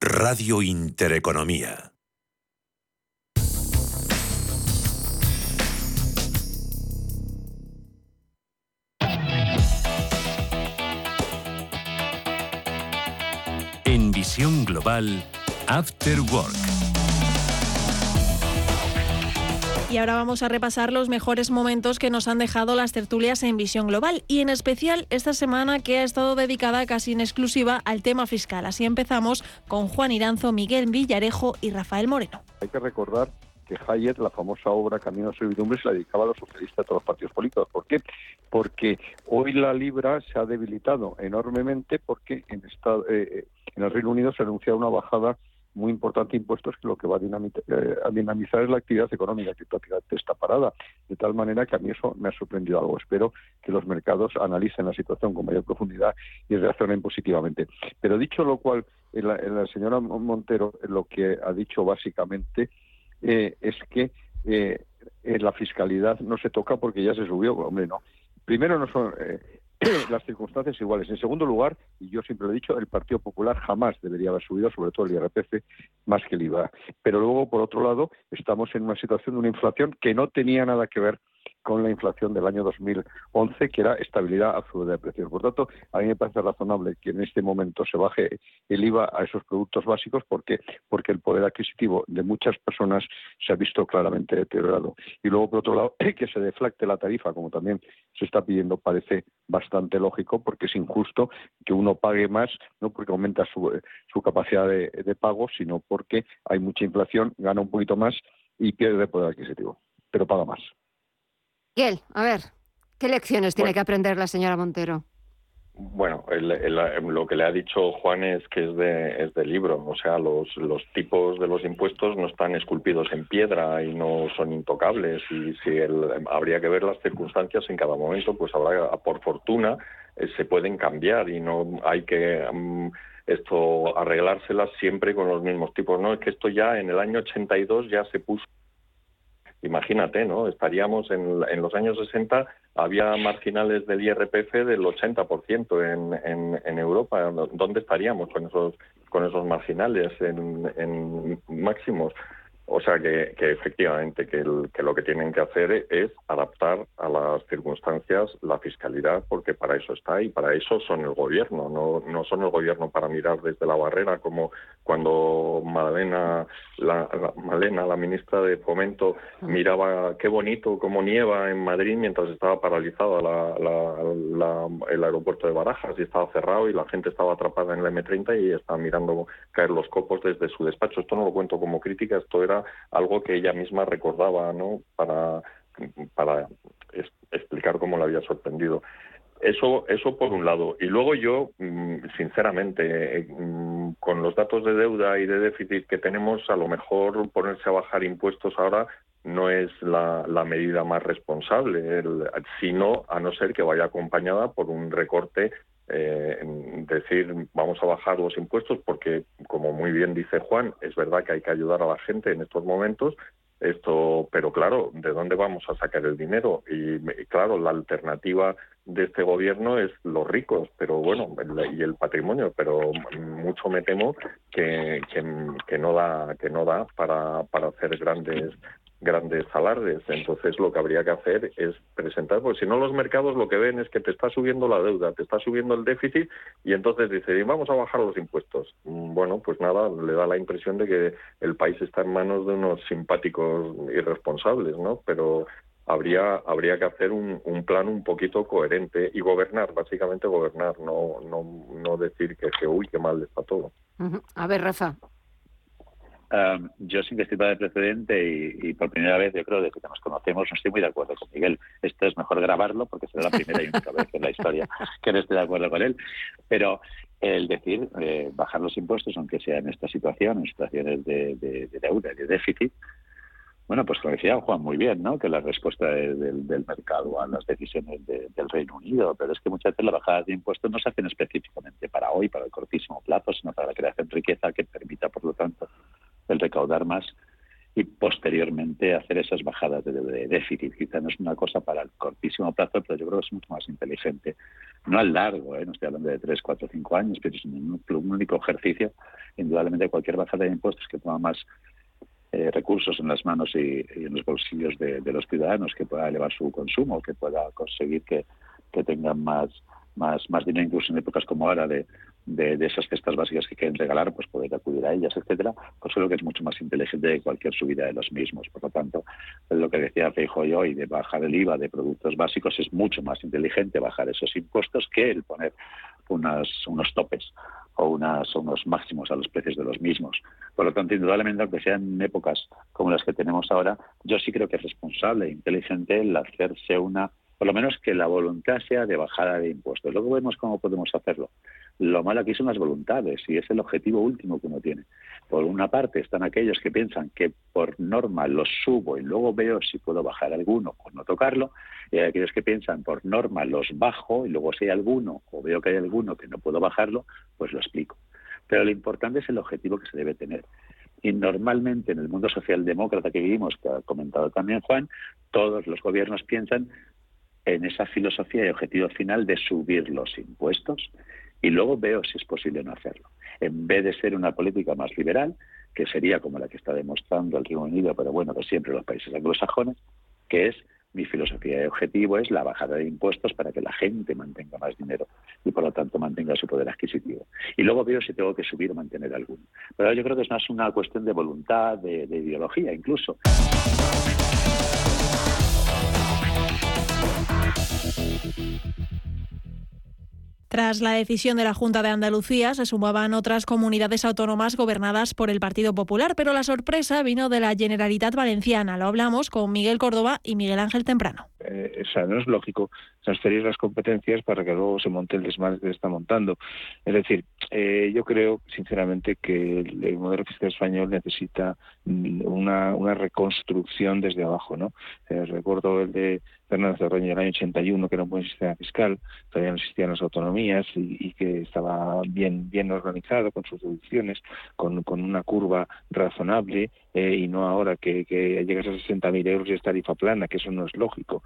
Radio Intereconomía. En visión global, After Work. Y ahora vamos a repasar los mejores momentos que nos han dejado las tertulias en Visión Global y en especial esta semana que ha estado dedicada casi en exclusiva al tema fiscal. Así empezamos con Juan Iranzo, Miguel Villarejo y Rafael Moreno. Hay que recordar que Hayek, la famosa obra Camino a servidumbre, se la dedicaba a los socialistas de todos los partidos políticos. ¿Por qué? Porque hoy la libra se ha debilitado enormemente porque en, eh, en el Reino Unido se ha anunciado una bajada muy importante impuestos que lo que va eh, a, dinamizar es la actividad económica que está parada. De tal manera que a mí eso me ha sorprendido algo. Espero que los mercados analicen la situación con mayor profundidad y reaccionen positivamente. Pero dicho lo cual, la, señora Montero lo que ha dicho básicamente eh, es que eh, la fiscalidad no se toca porque ya se subió. Hombre, no. Primero no son las circunstancias iguales. En segundo lugar, y yo siempre lo he dicho, el Partido Popular jamás debería haber subido, sobre todo el IRPF, más que el IVA. Pero luego, por otro lado, estamos en una situación de una inflación que no tenía nada que ver con la inflación del año 2011, que era estabilidad absoluta de precios. Por tanto, a mí me parece razonable que en este momento se baje el IVA a esos productos básicos porque porque el poder adquisitivo de muchas personas se ha visto claramente deteriorado. Y luego, por otro lado, que se deflacte la tarifa, como también se está pidiendo, parece bastante lógico porque es injusto que uno pague más, no porque aumenta su, su capacidad de, de pago, sino porque hay mucha inflación, gana un poquito más y pierde poder adquisitivo, pero paga más. Miguel, a ver, ¿qué lecciones tiene que aprender la señora Montero? Bueno, lo que le ha dicho Juan es que es de, es de libro, o sea, los, los tipos de los impuestos no están esculpidos en piedra y no son intocables y si habría que ver las circunstancias en cada momento, pues habrá, por fortuna, eh, se pueden cambiar y no hay que mm, esto arreglárselas siempre con los mismos tipos, no es que esto ya en el año 82 ya se puso Imagínate, ¿no? Estaríamos en, los años 60, había marginales del IRPF del 80% en, en, en Europa. ¿Dónde estaríamos con esos, con esos marginales en máximos? O sea que, efectivamente que, lo que tienen que hacer es adaptar a las circunstancias la fiscalidad, porque para eso está y para eso son el gobierno, no, no son el gobierno para mirar desde la barrera como cuando Malena, la, Malena, la ministra de Fomento, miraba qué bonito como nieva en Madrid mientras estaba paralizado el aeropuerto de Barajas y estaba cerrado y la gente estaba atrapada en la M30 y estaba mirando caer los copos desde su despacho. Esto no lo cuento como crítica, esto era algo que ella misma recordaba, ¿no? Para, para explicar cómo la había sorprendido. Eso, eso por un lado. Y luego yo, mm, sinceramente, mm, con los datos de deuda y de déficit que tenemos, a lo mejor ponerse a bajar impuestos ahora no es la medida más responsable, sino a no ser que vaya acompañada por un recorte eh, decir vamos a bajar los impuestos porque, como muy bien dice Juan, es verdad que hay que ayudar a la gente en estos momentos. Esto, pero claro, ¿de dónde vamos a sacar el dinero? Y, claro, la alternativa de este gobierno es los ricos, pero bueno, y el patrimonio, pero mucho me temo que, que, que no da que no da para, para hacer grandes grandes alardes. Entonces lo que habría que hacer es presentar, porque si no los mercados lo que ven es que te está subiendo la deuda, te está subiendo el déficit y entonces dicen, vamos a bajar los impuestos. Mm, bueno, pues nada, le da la impresión de que el país está en manos de unos simpáticos irresponsables, ¿no? Pero habría habría que hacer un, un plan un poquito coherente y gobernar, básicamente gobernar, no no no decir que, que uy, qué mal está todo. A ver, Rafa yo sin que estima de precedente y, por primera vez, yo creo, desde que nos conocemos, no estoy muy de acuerdo con Miguel. Esto es mejor grabarlo porque será la primera y única vez en la historia que no esté de acuerdo con él. Pero el decir eh, bajar los impuestos, aunque sea en esta situación, en situaciones de, de, deuda y de déficit, bueno, pues como decía Juan muy bien, ¿no? Que la respuesta del, mercado a las decisiones del Reino Unido, pero es que muchas veces las bajadas de impuestos no se hacen específicamente para hoy, para el cortísimo plazo, sino para la creación de riqueza que permita, por lo tanto, el recaudar más y posteriormente hacer esas bajadas de, déficit. Quizá no es una cosa para el cortísimo plazo, pero yo creo que es mucho más inteligente. No al largo, ¿eh? no estoy hablando de tres, cuatro, cinco años, pero es un, único ejercicio. Indudablemente cualquier bajada de impuestos que ponga más eh, recursos en las manos y, en los bolsillos de, los ciudadanos, que pueda elevar su consumo, que pueda conseguir que, que tengan más, más, más dinero incluso en épocas como ahora de, de, esas cestas básicas que quieren regalar, pues poder acudir a ellas, etcétera, pues creo que es mucho más inteligente que cualquier subida de los mismos. Por lo tanto, lo que decía Feijo hoy de bajar el IVA de productos básicos es mucho más inteligente bajar esos impuestos que el poner unas, unos topes o unas, unos máximos a los precios de los mismos. Por lo tanto, indudablemente, aunque sean épocas como las que tenemos ahora, yo sí creo que es responsable e inteligente el hacerse una por lo menos que la voluntad sea de bajada de impuestos. Luego vemos cómo podemos hacerlo. Lo malo aquí son las voluntades y es el objetivo último que uno tiene. Por una parte están aquellos que piensan que por norma los subo y luego veo si puedo bajar alguno o no tocarlo, y hay aquellos que piensan por norma los bajo y luego si hay alguno o veo que hay alguno que no puedo bajarlo, pues lo explico. Pero lo importante es el objetivo que se debe tener. Y normalmente en el mundo socialdemócrata que vivimos, que ha comentado también Juan, todos los gobiernos piensan en esa filosofía y objetivo final de subir los impuestos y luego veo si es posible no hacerlo. En vez de ser una política más liberal, que sería como la que está demostrando el Reino Unido, pero bueno, que siempre los países anglosajones, que es mi filosofía de objetivo es la bajada de impuestos para que la gente mantenga más dinero y por lo tanto mantenga su poder adquisitivo. Y luego veo si tengo que subir o mantener alguno. Pero yo creo que es más una cuestión de voluntad, de, de ideología incluso. Tras la decisión de la Junta de Andalucía, se sumaban otras comunidades autónomas gobernadas por el Partido Popular, pero la sorpresa vino de la Generalitat Valenciana. Lo hablamos con Miguel Córdoba y Miguel Ángel Temprano. Eh, o sea, no es lógico transferir las competencias para que luego se monte el desmadre que se está montando. Es decir, eh, yo creo sinceramente que el, modelo fiscal español necesita una, reconstrucción desde abajo. ¿no? Eh, recuerdo el de Fernández de Roño del año 81, que era un buen sistema fiscal, todavía no existían las autonomías y, que estaba bien, bien organizado con sus deducciones, con, con una curva razonable eh, y no ahora que, que llegas a 60.000 euros y es tarifa plana, que eso no es lógico.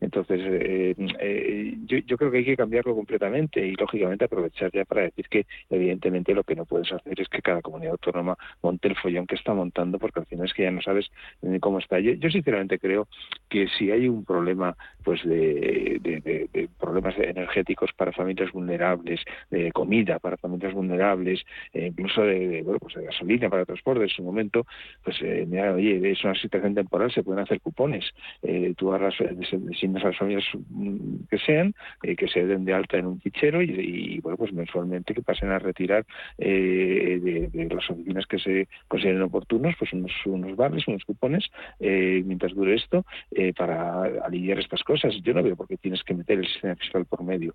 entonces, eh, yo, yo, creo que hay que cambiarlo completamente y lógicamente aprovechar ya para decir que evidentemente lo que no puedes hacer es que cada comunidad autónoma monte el follón que está montando porque al final es que ya no sabes cómo está. Yo, yo sinceramente creo que si hay un problema pues de, de, problemas energéticos para familias vulnerables, de comida para familias vulnerables, eh, incluso de, bueno, pues de gasolina para transporte en su momento, pues eh, mira, oye, es una situación temporal, se pueden hacer cupones. Eh, tú agarras, designas las familias que sean, eh, que se den de alta en un fichero y, bueno, pues mensualmente que pasen a retirar eh, de, las oficinas que se consideren oportunos, pues unos, unos vales, unos cupones, mientras dure esto, para aliviar estas cosas. Yo no veo por qué tienes que meter el sistema fiscal por medio.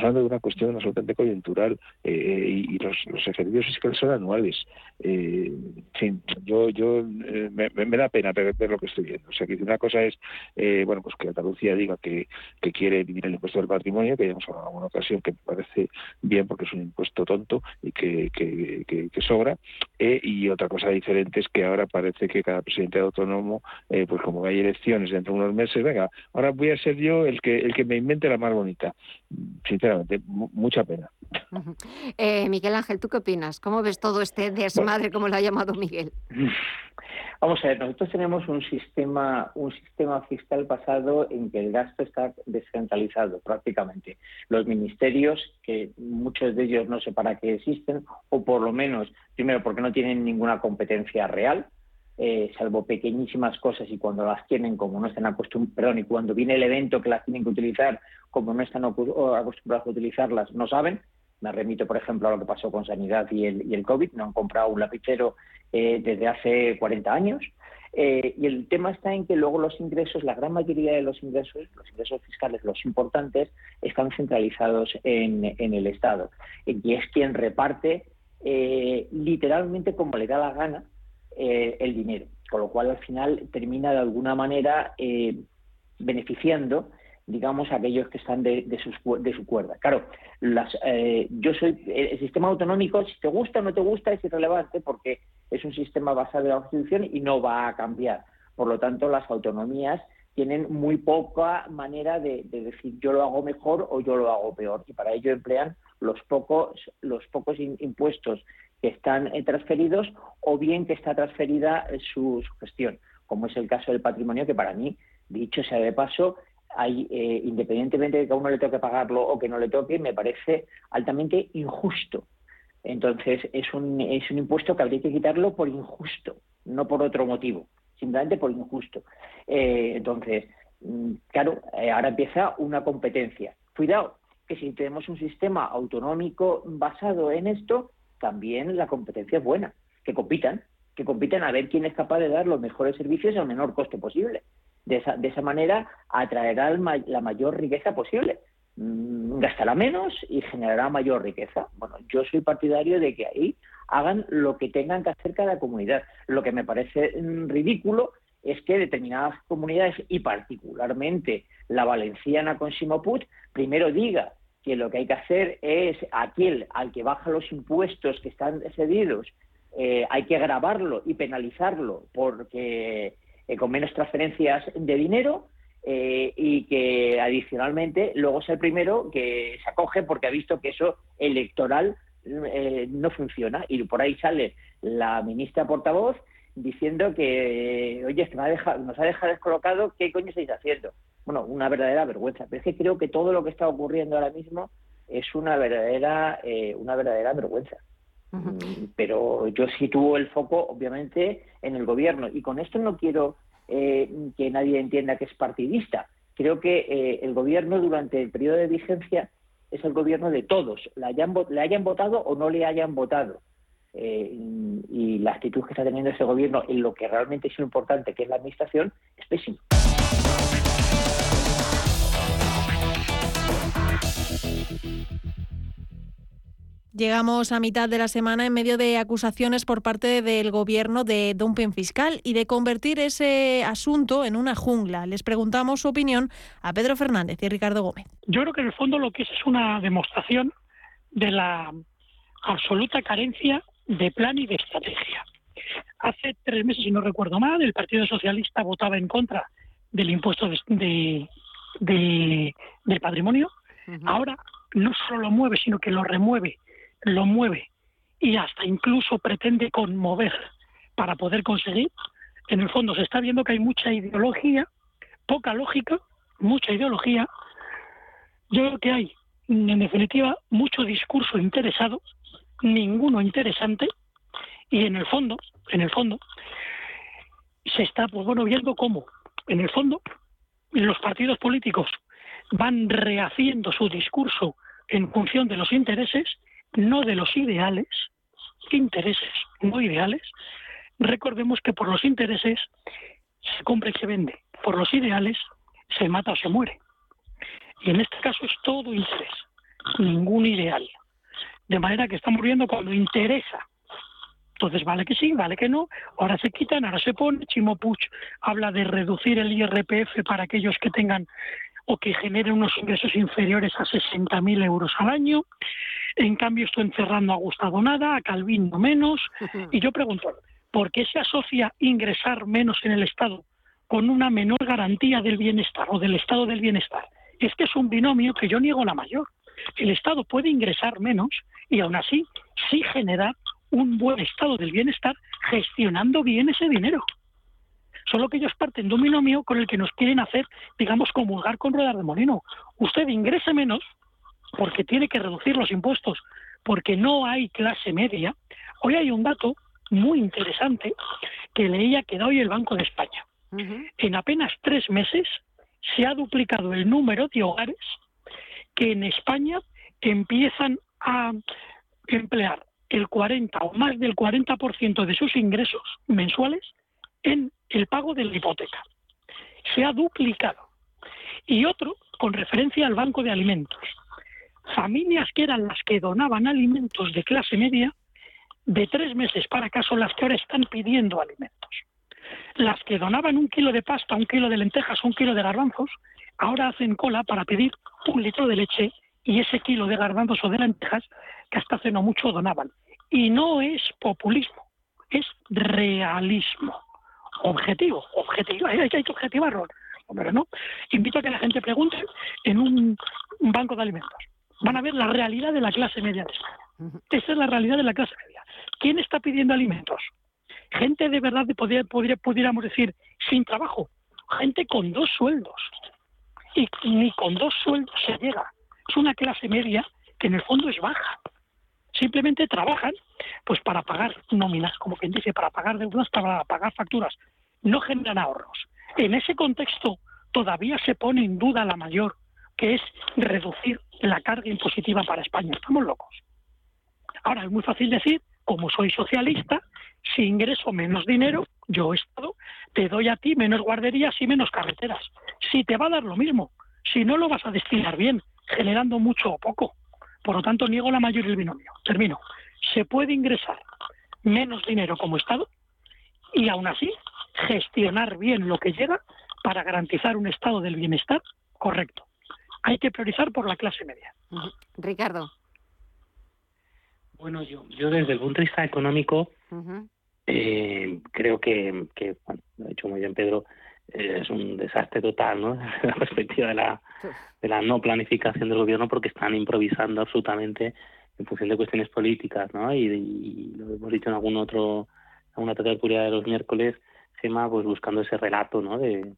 Estamos hablando de una cuestión absolutamente coyuntural y, los, ejercicios fiscales son anuales. en fin, yo, yo me, da pena ver, lo que estoy viendo. O sea, que una cosa es, bueno, pues que Andalucía diga que, quiere vivir el impuesto del patrimonio, que ya hemos hablado en alguna ocasión, que me parece bien porque es un impuesto tonto y que, que, sobra. Eh, y otra cosa diferente es que ahora parece que cada presidente autónomo, eh, pues como hay elecciones dentro de unos meses, venga, ahora voy a ser yo el que, el que me invente la más bonita. Sinceramente, mucha pena. Eh, Miguel Ángel, ¿tú qué opinas? ¿Cómo ves todo este desmadre, como lo ha llamado Miguel? Vamos a ver, nosotros tenemos un sistema, un sistema fiscal basado en que el gasto está descentralizado prácticamente. Los ministerios, que muchos de ellos no sé para qué existen, o por lo menos, primero porque no tienen ninguna competencia real, eh, salvo pequeñísimas cosas y cuando las tienen, como no están acostumbrados, perdón, y cuando viene el evento que las tienen que utilizar, como no están acostumbrados a utilizarlas, no saben. Me remito, por ejemplo, a lo que pasó con Sanidad y el, y el COVID. No han comprado un lapicero eh, desde hace 40 años. Eh, y el tema está en que luego los ingresos, la gran mayoría de los ingresos, los ingresos fiscales, los importantes, están centralizados en, el Estado. Y es quien reparte eh, literalmente como le da la gana el dinero. Con lo cual, al final, termina de alguna manera beneficiando digamos, aquellos que están de, de, su cuerda. Claro, las, eh, yo soy el sistema autonómico, si te gusta o no te gusta, es irrelevante porque es un sistema basado en la Constitución y no va a cambiar. Por lo tanto, las autonomías tienen muy poca manera de, decir yo lo hago mejor o yo lo hago peor y para ello emplean los pocos los pocos impuestos que están eh, transferidos o bien que está transferida su, su, gestión como es el caso del patrimonio que para mí dicho sea de paso hay, eh, independientemente de que a uno le toque pagarlo o que no le toque, me parece altamente injusto. Entonces, es un, es un impuesto que habría que quitarlo por injusto, no por otro motivo, simplemente por injusto. Eh, entonces, mm, claro, eh, ahora empieza una competencia. Cuidado, que si tenemos un sistema autonómico basado en esto, también la competencia es buena, que compitan, que compitan a ver quién es capaz de dar los mejores servicios al menor coste posible De esa, de esa manera atraerá la mayor riqueza posible. Mm, gastará menos y generará mayor riqueza. Bueno, yo soy partidario de que ahí hagan lo que tengan que hacer cada comunidad. Lo que me parece mm, ridículo es que determinadas comunidades, y particularmente la valenciana con Simoput, primero diga que lo que hay que hacer es aquel al que baja los impuestos que están cedidos, eh, hay que grabarlo y penalizarlo porque eh, con menos transferencias de dinero, eh, y que adicionalmente luego es el primero que se acoge porque ha visto que eso electoral eh, no funciona y por ahí sale la ministra portavoz diciendo que, oye, que nos ha dejado, nos ha dejado descolocado, ¿qué coño estáis haciendo? Bueno, una verdadera vergüenza. Pero es que creo que todo lo que está ocurriendo ahora mismo es una verdadera, eh, una verdadera vergüenza. Pero yo sitúo el foco, obviamente, en el gobierno. Y con esto no quiero eh, que nadie entienda que es partidista. Creo que eh, el gobierno durante el periodo de vigencia es el gobierno de todos, le hayan, le hayan votado o no le hayan votado. Eh, y la actitud que está teniendo ese gobierno en lo que realmente es importante, que es la administración, es pésima. Llegamos a mitad de la semana en medio de acusaciones por parte del gobierno de dumping fiscal y de convertir ese asunto en una jungla. Les preguntamos su opinión a Pedro Fernández y Ricardo Gómez. Yo creo que en el fondo lo que es es una demostración de la absoluta carencia de plan y de estrategia. Hace tres meses, si no recuerdo mal, el Partido Socialista votaba en contra del impuesto de, del patrimonio. Ahora no solo lo mueve, sino que lo remueve lo mueve y hasta incluso pretende conmover para poder conseguir, en el fondo se está viendo que hay mucha ideología, poca lógica, mucha ideología. Yo creo que hay, en definitiva, mucho discurso interesado, ninguno interesante, y en el fondo, en el fondo, se está, pues bueno, viendo cómo, en el fondo, los partidos políticos van rehaciendo su discurso en función de los intereses no de los ideales, intereses no ideales, recordemos que por los intereses se compra y se vende, por los ideales se mata o se muere. Y en este caso es todo interés, ningún ideal. De manera que estamos viendo cuando interesa. Entonces, vale que sí, vale que no. Ahora se quitan, ahora se pone. Chimo Puig habla de reducir el IRPF para aquellos que tengan o que generen unos ingresos inferiores a 60.000 euros al año. En cambio, esto encerrando a Gustavo nada, a Calvin no menos. Y yo pregunto, ¿por qué se asocia ingresar menos en el Estado con una menor garantía del bienestar o del estado del bienestar? Es que es un binomio que yo niego la mayor. El Estado puede ingresar menos y aún así sí generar un buen estado del bienestar gestionando bien ese dinero. Solo que ellos parten de un binomio con el que nos quieren hacer, digamos, comulgar con ruedas de molino. Usted ingrese menos porque tiene que reducir los impuestos, porque no hay clase media. Hoy hay un dato muy interesante que leía que da hoy el Banco de España. En apenas tres meses se ha duplicado el número de hogares que en España empiezan a emplear el 40 o más del 40% de sus ingresos mensuales en el pago de la hipoteca. Se ha duplicado. Y otro con referencia al Banco de Alimentos. Familias que eran las que donaban alimentos de clase media, de tres meses para acá son las que ahora están pidiendo alimentos. Las que donaban un kilo de pasta, un kilo de lentejas, un kilo de garbanzos, ahora hacen cola para pedir un litro de leche y ese kilo de garbanzos o de lentejas que hasta hace no mucho donaban. Y no es populismo, es realismo objetivo, objetivo, hay, que objetivarlo, pero no. Invito a que la gente pregunte en un, banco de alimentos. Van a ver la realidad de la clase media de España. Esa es la realidad de la clase media. ¿Quién está pidiendo alimentos? Gente de verdad, de poder, pudiéramos decir, sin trabajo. Gente con dos sueldos. Y ni con dos sueldos se llega. Es una clase media que en el fondo es baja. Simplemente trabajan pues para pagar nóminas, como quien dice, para pagar deudas, para pagar facturas. No generan ahorros. En ese contexto todavía se pone en duda la mayor, que es reducir la carga impositiva para España. Estamos locos. Ahora es muy fácil decir, como soy socialista, si ingreso menos dinero, yo estado, te doy a ti menos guarderías y menos carreteras. Si te va a dar lo mismo, si no lo vas a destinar bien, generando mucho o poco. Por lo tanto, niego la mayoría del binomio. Termino. Se puede ingresar menos dinero como Estado y aún así gestionar bien lo que llega para garantizar un estado del bienestar correcto. Hay que priorizar por la clase media. Ricardo. Bueno, yo, yo desde el punto de vista económico eh, creo que, que bueno, lo ha dicho muy bien Pedro, eh, es un desastre total, ¿no? la perspectiva de la, de la no planificación del gobierno porque están improvisando absolutamente en función de cuestiones políticas, ¿no? Y, lo hemos dicho en algún otro, alguna tertulia de los miércoles, Gema, pues buscando ese relato, ¿no? De,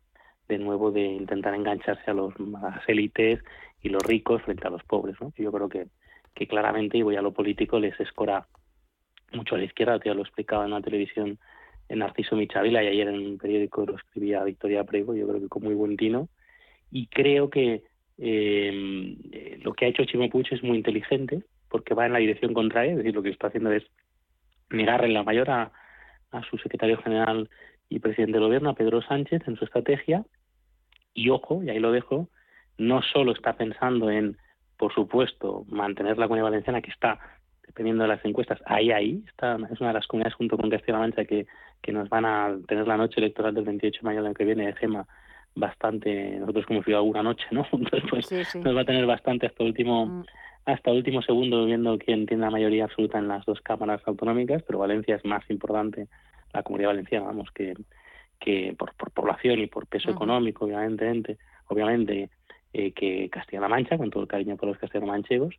de nuevo de intentar engancharse a, los, a las élites y los ricos frente a los pobres. Yo creo que que claramente, y voy a lo político, les escora mucho a la izquierda, ya lo explicaba en la televisión en Narciso Michavila y ayer en un periódico lo escribía Victoria Prego, yo creo que con muy buen tino, y creo que eh, lo que ha hecho Chimo es muy inteligente, porque va en la dirección contraria, es decir, lo que está haciendo es negarle la mayor a, a su secretario general y presidente del gobierno, a Pedro Sánchez, en su estrategia, y ojo, y ahí lo dejo, no solo está pensando en por supuesto, mantener la comunidad valenciana, que está, dependiendo de las encuestas, ahí, ahí, está, es una de las comunidades junto con Castilla-La Mancha que, que nos van a tener la noche electoral del 28 de mayo del año que viene de GEMA bastante, nosotros como ciudad alguna noche, ¿no? Entonces, pues, nos va a tener bastante hasta último, mm. hasta último segundo viendo quién tiene la mayoría absoluta en las dos cámaras autonómicas, pero Valencia es más importante, la comunidad valenciana, vamos, que, que por, por población y por peso económico, obviamente, obviamente, eh, que Castilla-La Mancha, con todo el cariño por los castellano-manchegos,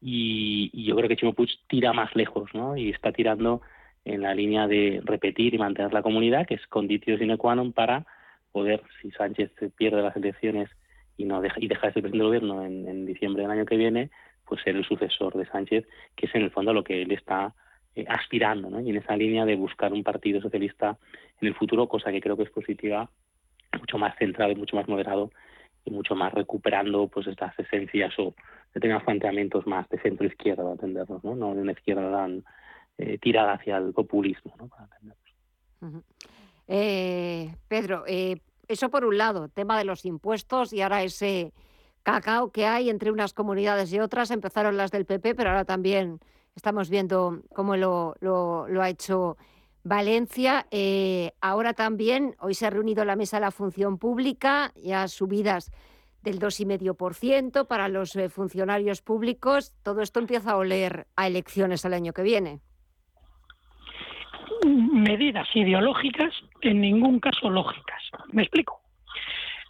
y, yo creo que Chimo Puig tira más lejos, ¿no? Y está tirando en la línea de repetir y mantener la comunidad, que es conditio sine qua non para poder, si Sánchez pierde las elecciones y no deja, y deja de ser presidente del gobierno en, diciembre del año que viene, pues ser el sucesor de Sánchez, que es en el fondo lo que él está eh, aspirando. Y en esa línea de buscar un partido socialista en el futuro, cosa que creo que es positiva, mucho más centrado y mucho más moderado y mucho más recuperando pues estas esencias o determinados planteamientos más de centro izquierda para atenderlos, ¿no? De una izquierda tan eh, tirada hacia el populismo, ¿no? Para eh, Pedro, eso por un lado, tema de los impuestos y ahora ese cacao que hay entre unas comunidades y otras. Empezaron las del PP, pero ahora también estamos viendo cómo lo, ha hecho Valencia, eh, ahora también, hoy se ha reunido la mesa de la función pública, ya subidas del 2,5% para los eh, funcionarios públicos. Todo esto empieza a oler a elecciones el año que viene. Medidas ideológicas, en ningún caso lógicas. Me explico.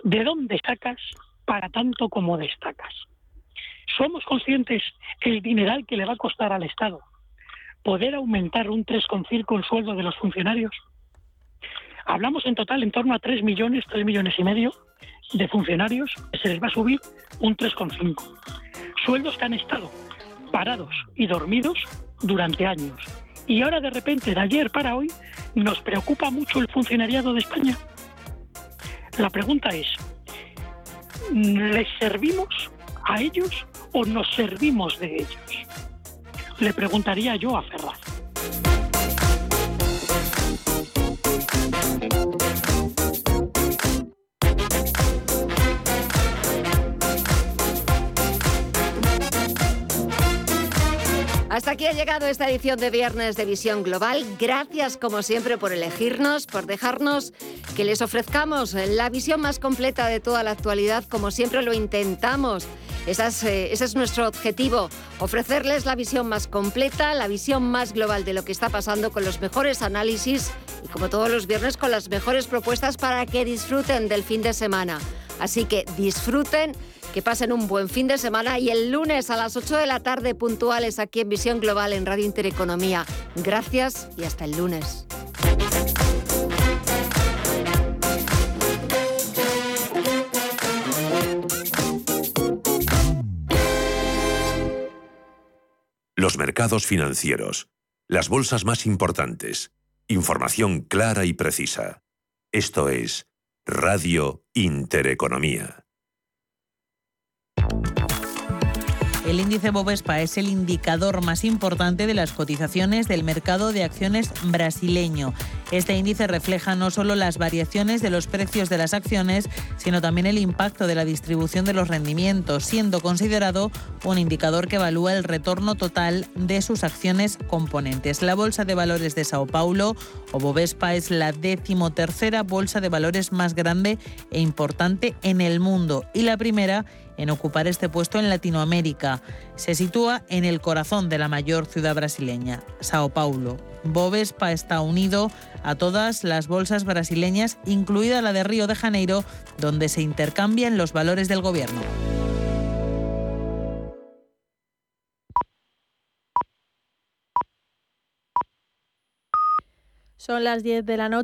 ¿De dónde sacas para tanto como destacas? ¿Somos conscientes el dineral que le va a costar al Estado poder aumentar un 3,5 el sueldo de los funcionarios. Hablamos en total en torno a 3 millones, 3 millones y medio de funcionarios se les va a subir un 3,5. Sueldos que han estado parados y dormidos durante años. Y ahora de repente, de ayer para hoy, nos preocupa mucho el funcionariado de España. La pregunta es, ¿les servimos a ellos o nos servimos de ellos? le preguntaría yo a Ferraz. Hasta aquí ha llegado esta edición de Viernes de Visión Global. Gracias como siempre por elegirnos, por dejarnos que les ofrezcamos la visión más completa de toda la actualidad, como siempre lo intentamos. Eh, ese es nuestro objetivo, ofrecerles la visión más completa, la visión más global de lo que está pasando con los mejores análisis y como todos los viernes con las mejores propuestas para que disfruten del fin de semana. Así que disfruten, que pasen un buen fin de semana y el lunes a las 8 de la tarde puntuales aquí en Visión Global en Radio Intereconomía. Gracias y hasta el lunes. Los mercados financieros. Las bolsas más importantes. Información clara y precisa. Esto es Radio Intereconomía. El índice Bovespa es el indicador más importante de las cotizaciones del mercado de acciones brasileño. Este índice refleja no solo las variaciones de los precios de las acciones, sino también el impacto de la distribución de los rendimientos, siendo considerado un indicador que evalúa el retorno total de sus acciones componentes. La Bolsa de Valores de Sao Paulo o Bovespa es la decimotercera bolsa de valores más grande e importante en el mundo y la primera en ocupar este puesto en Latinoamérica. Se sitúa en el corazón de la mayor ciudad brasileña, Sao Paulo. Bovespa está unido a todas las bolsas brasileñas, incluida la de Río de Janeiro, donde se intercambian los valores del gobierno. Son las 10 de la noche.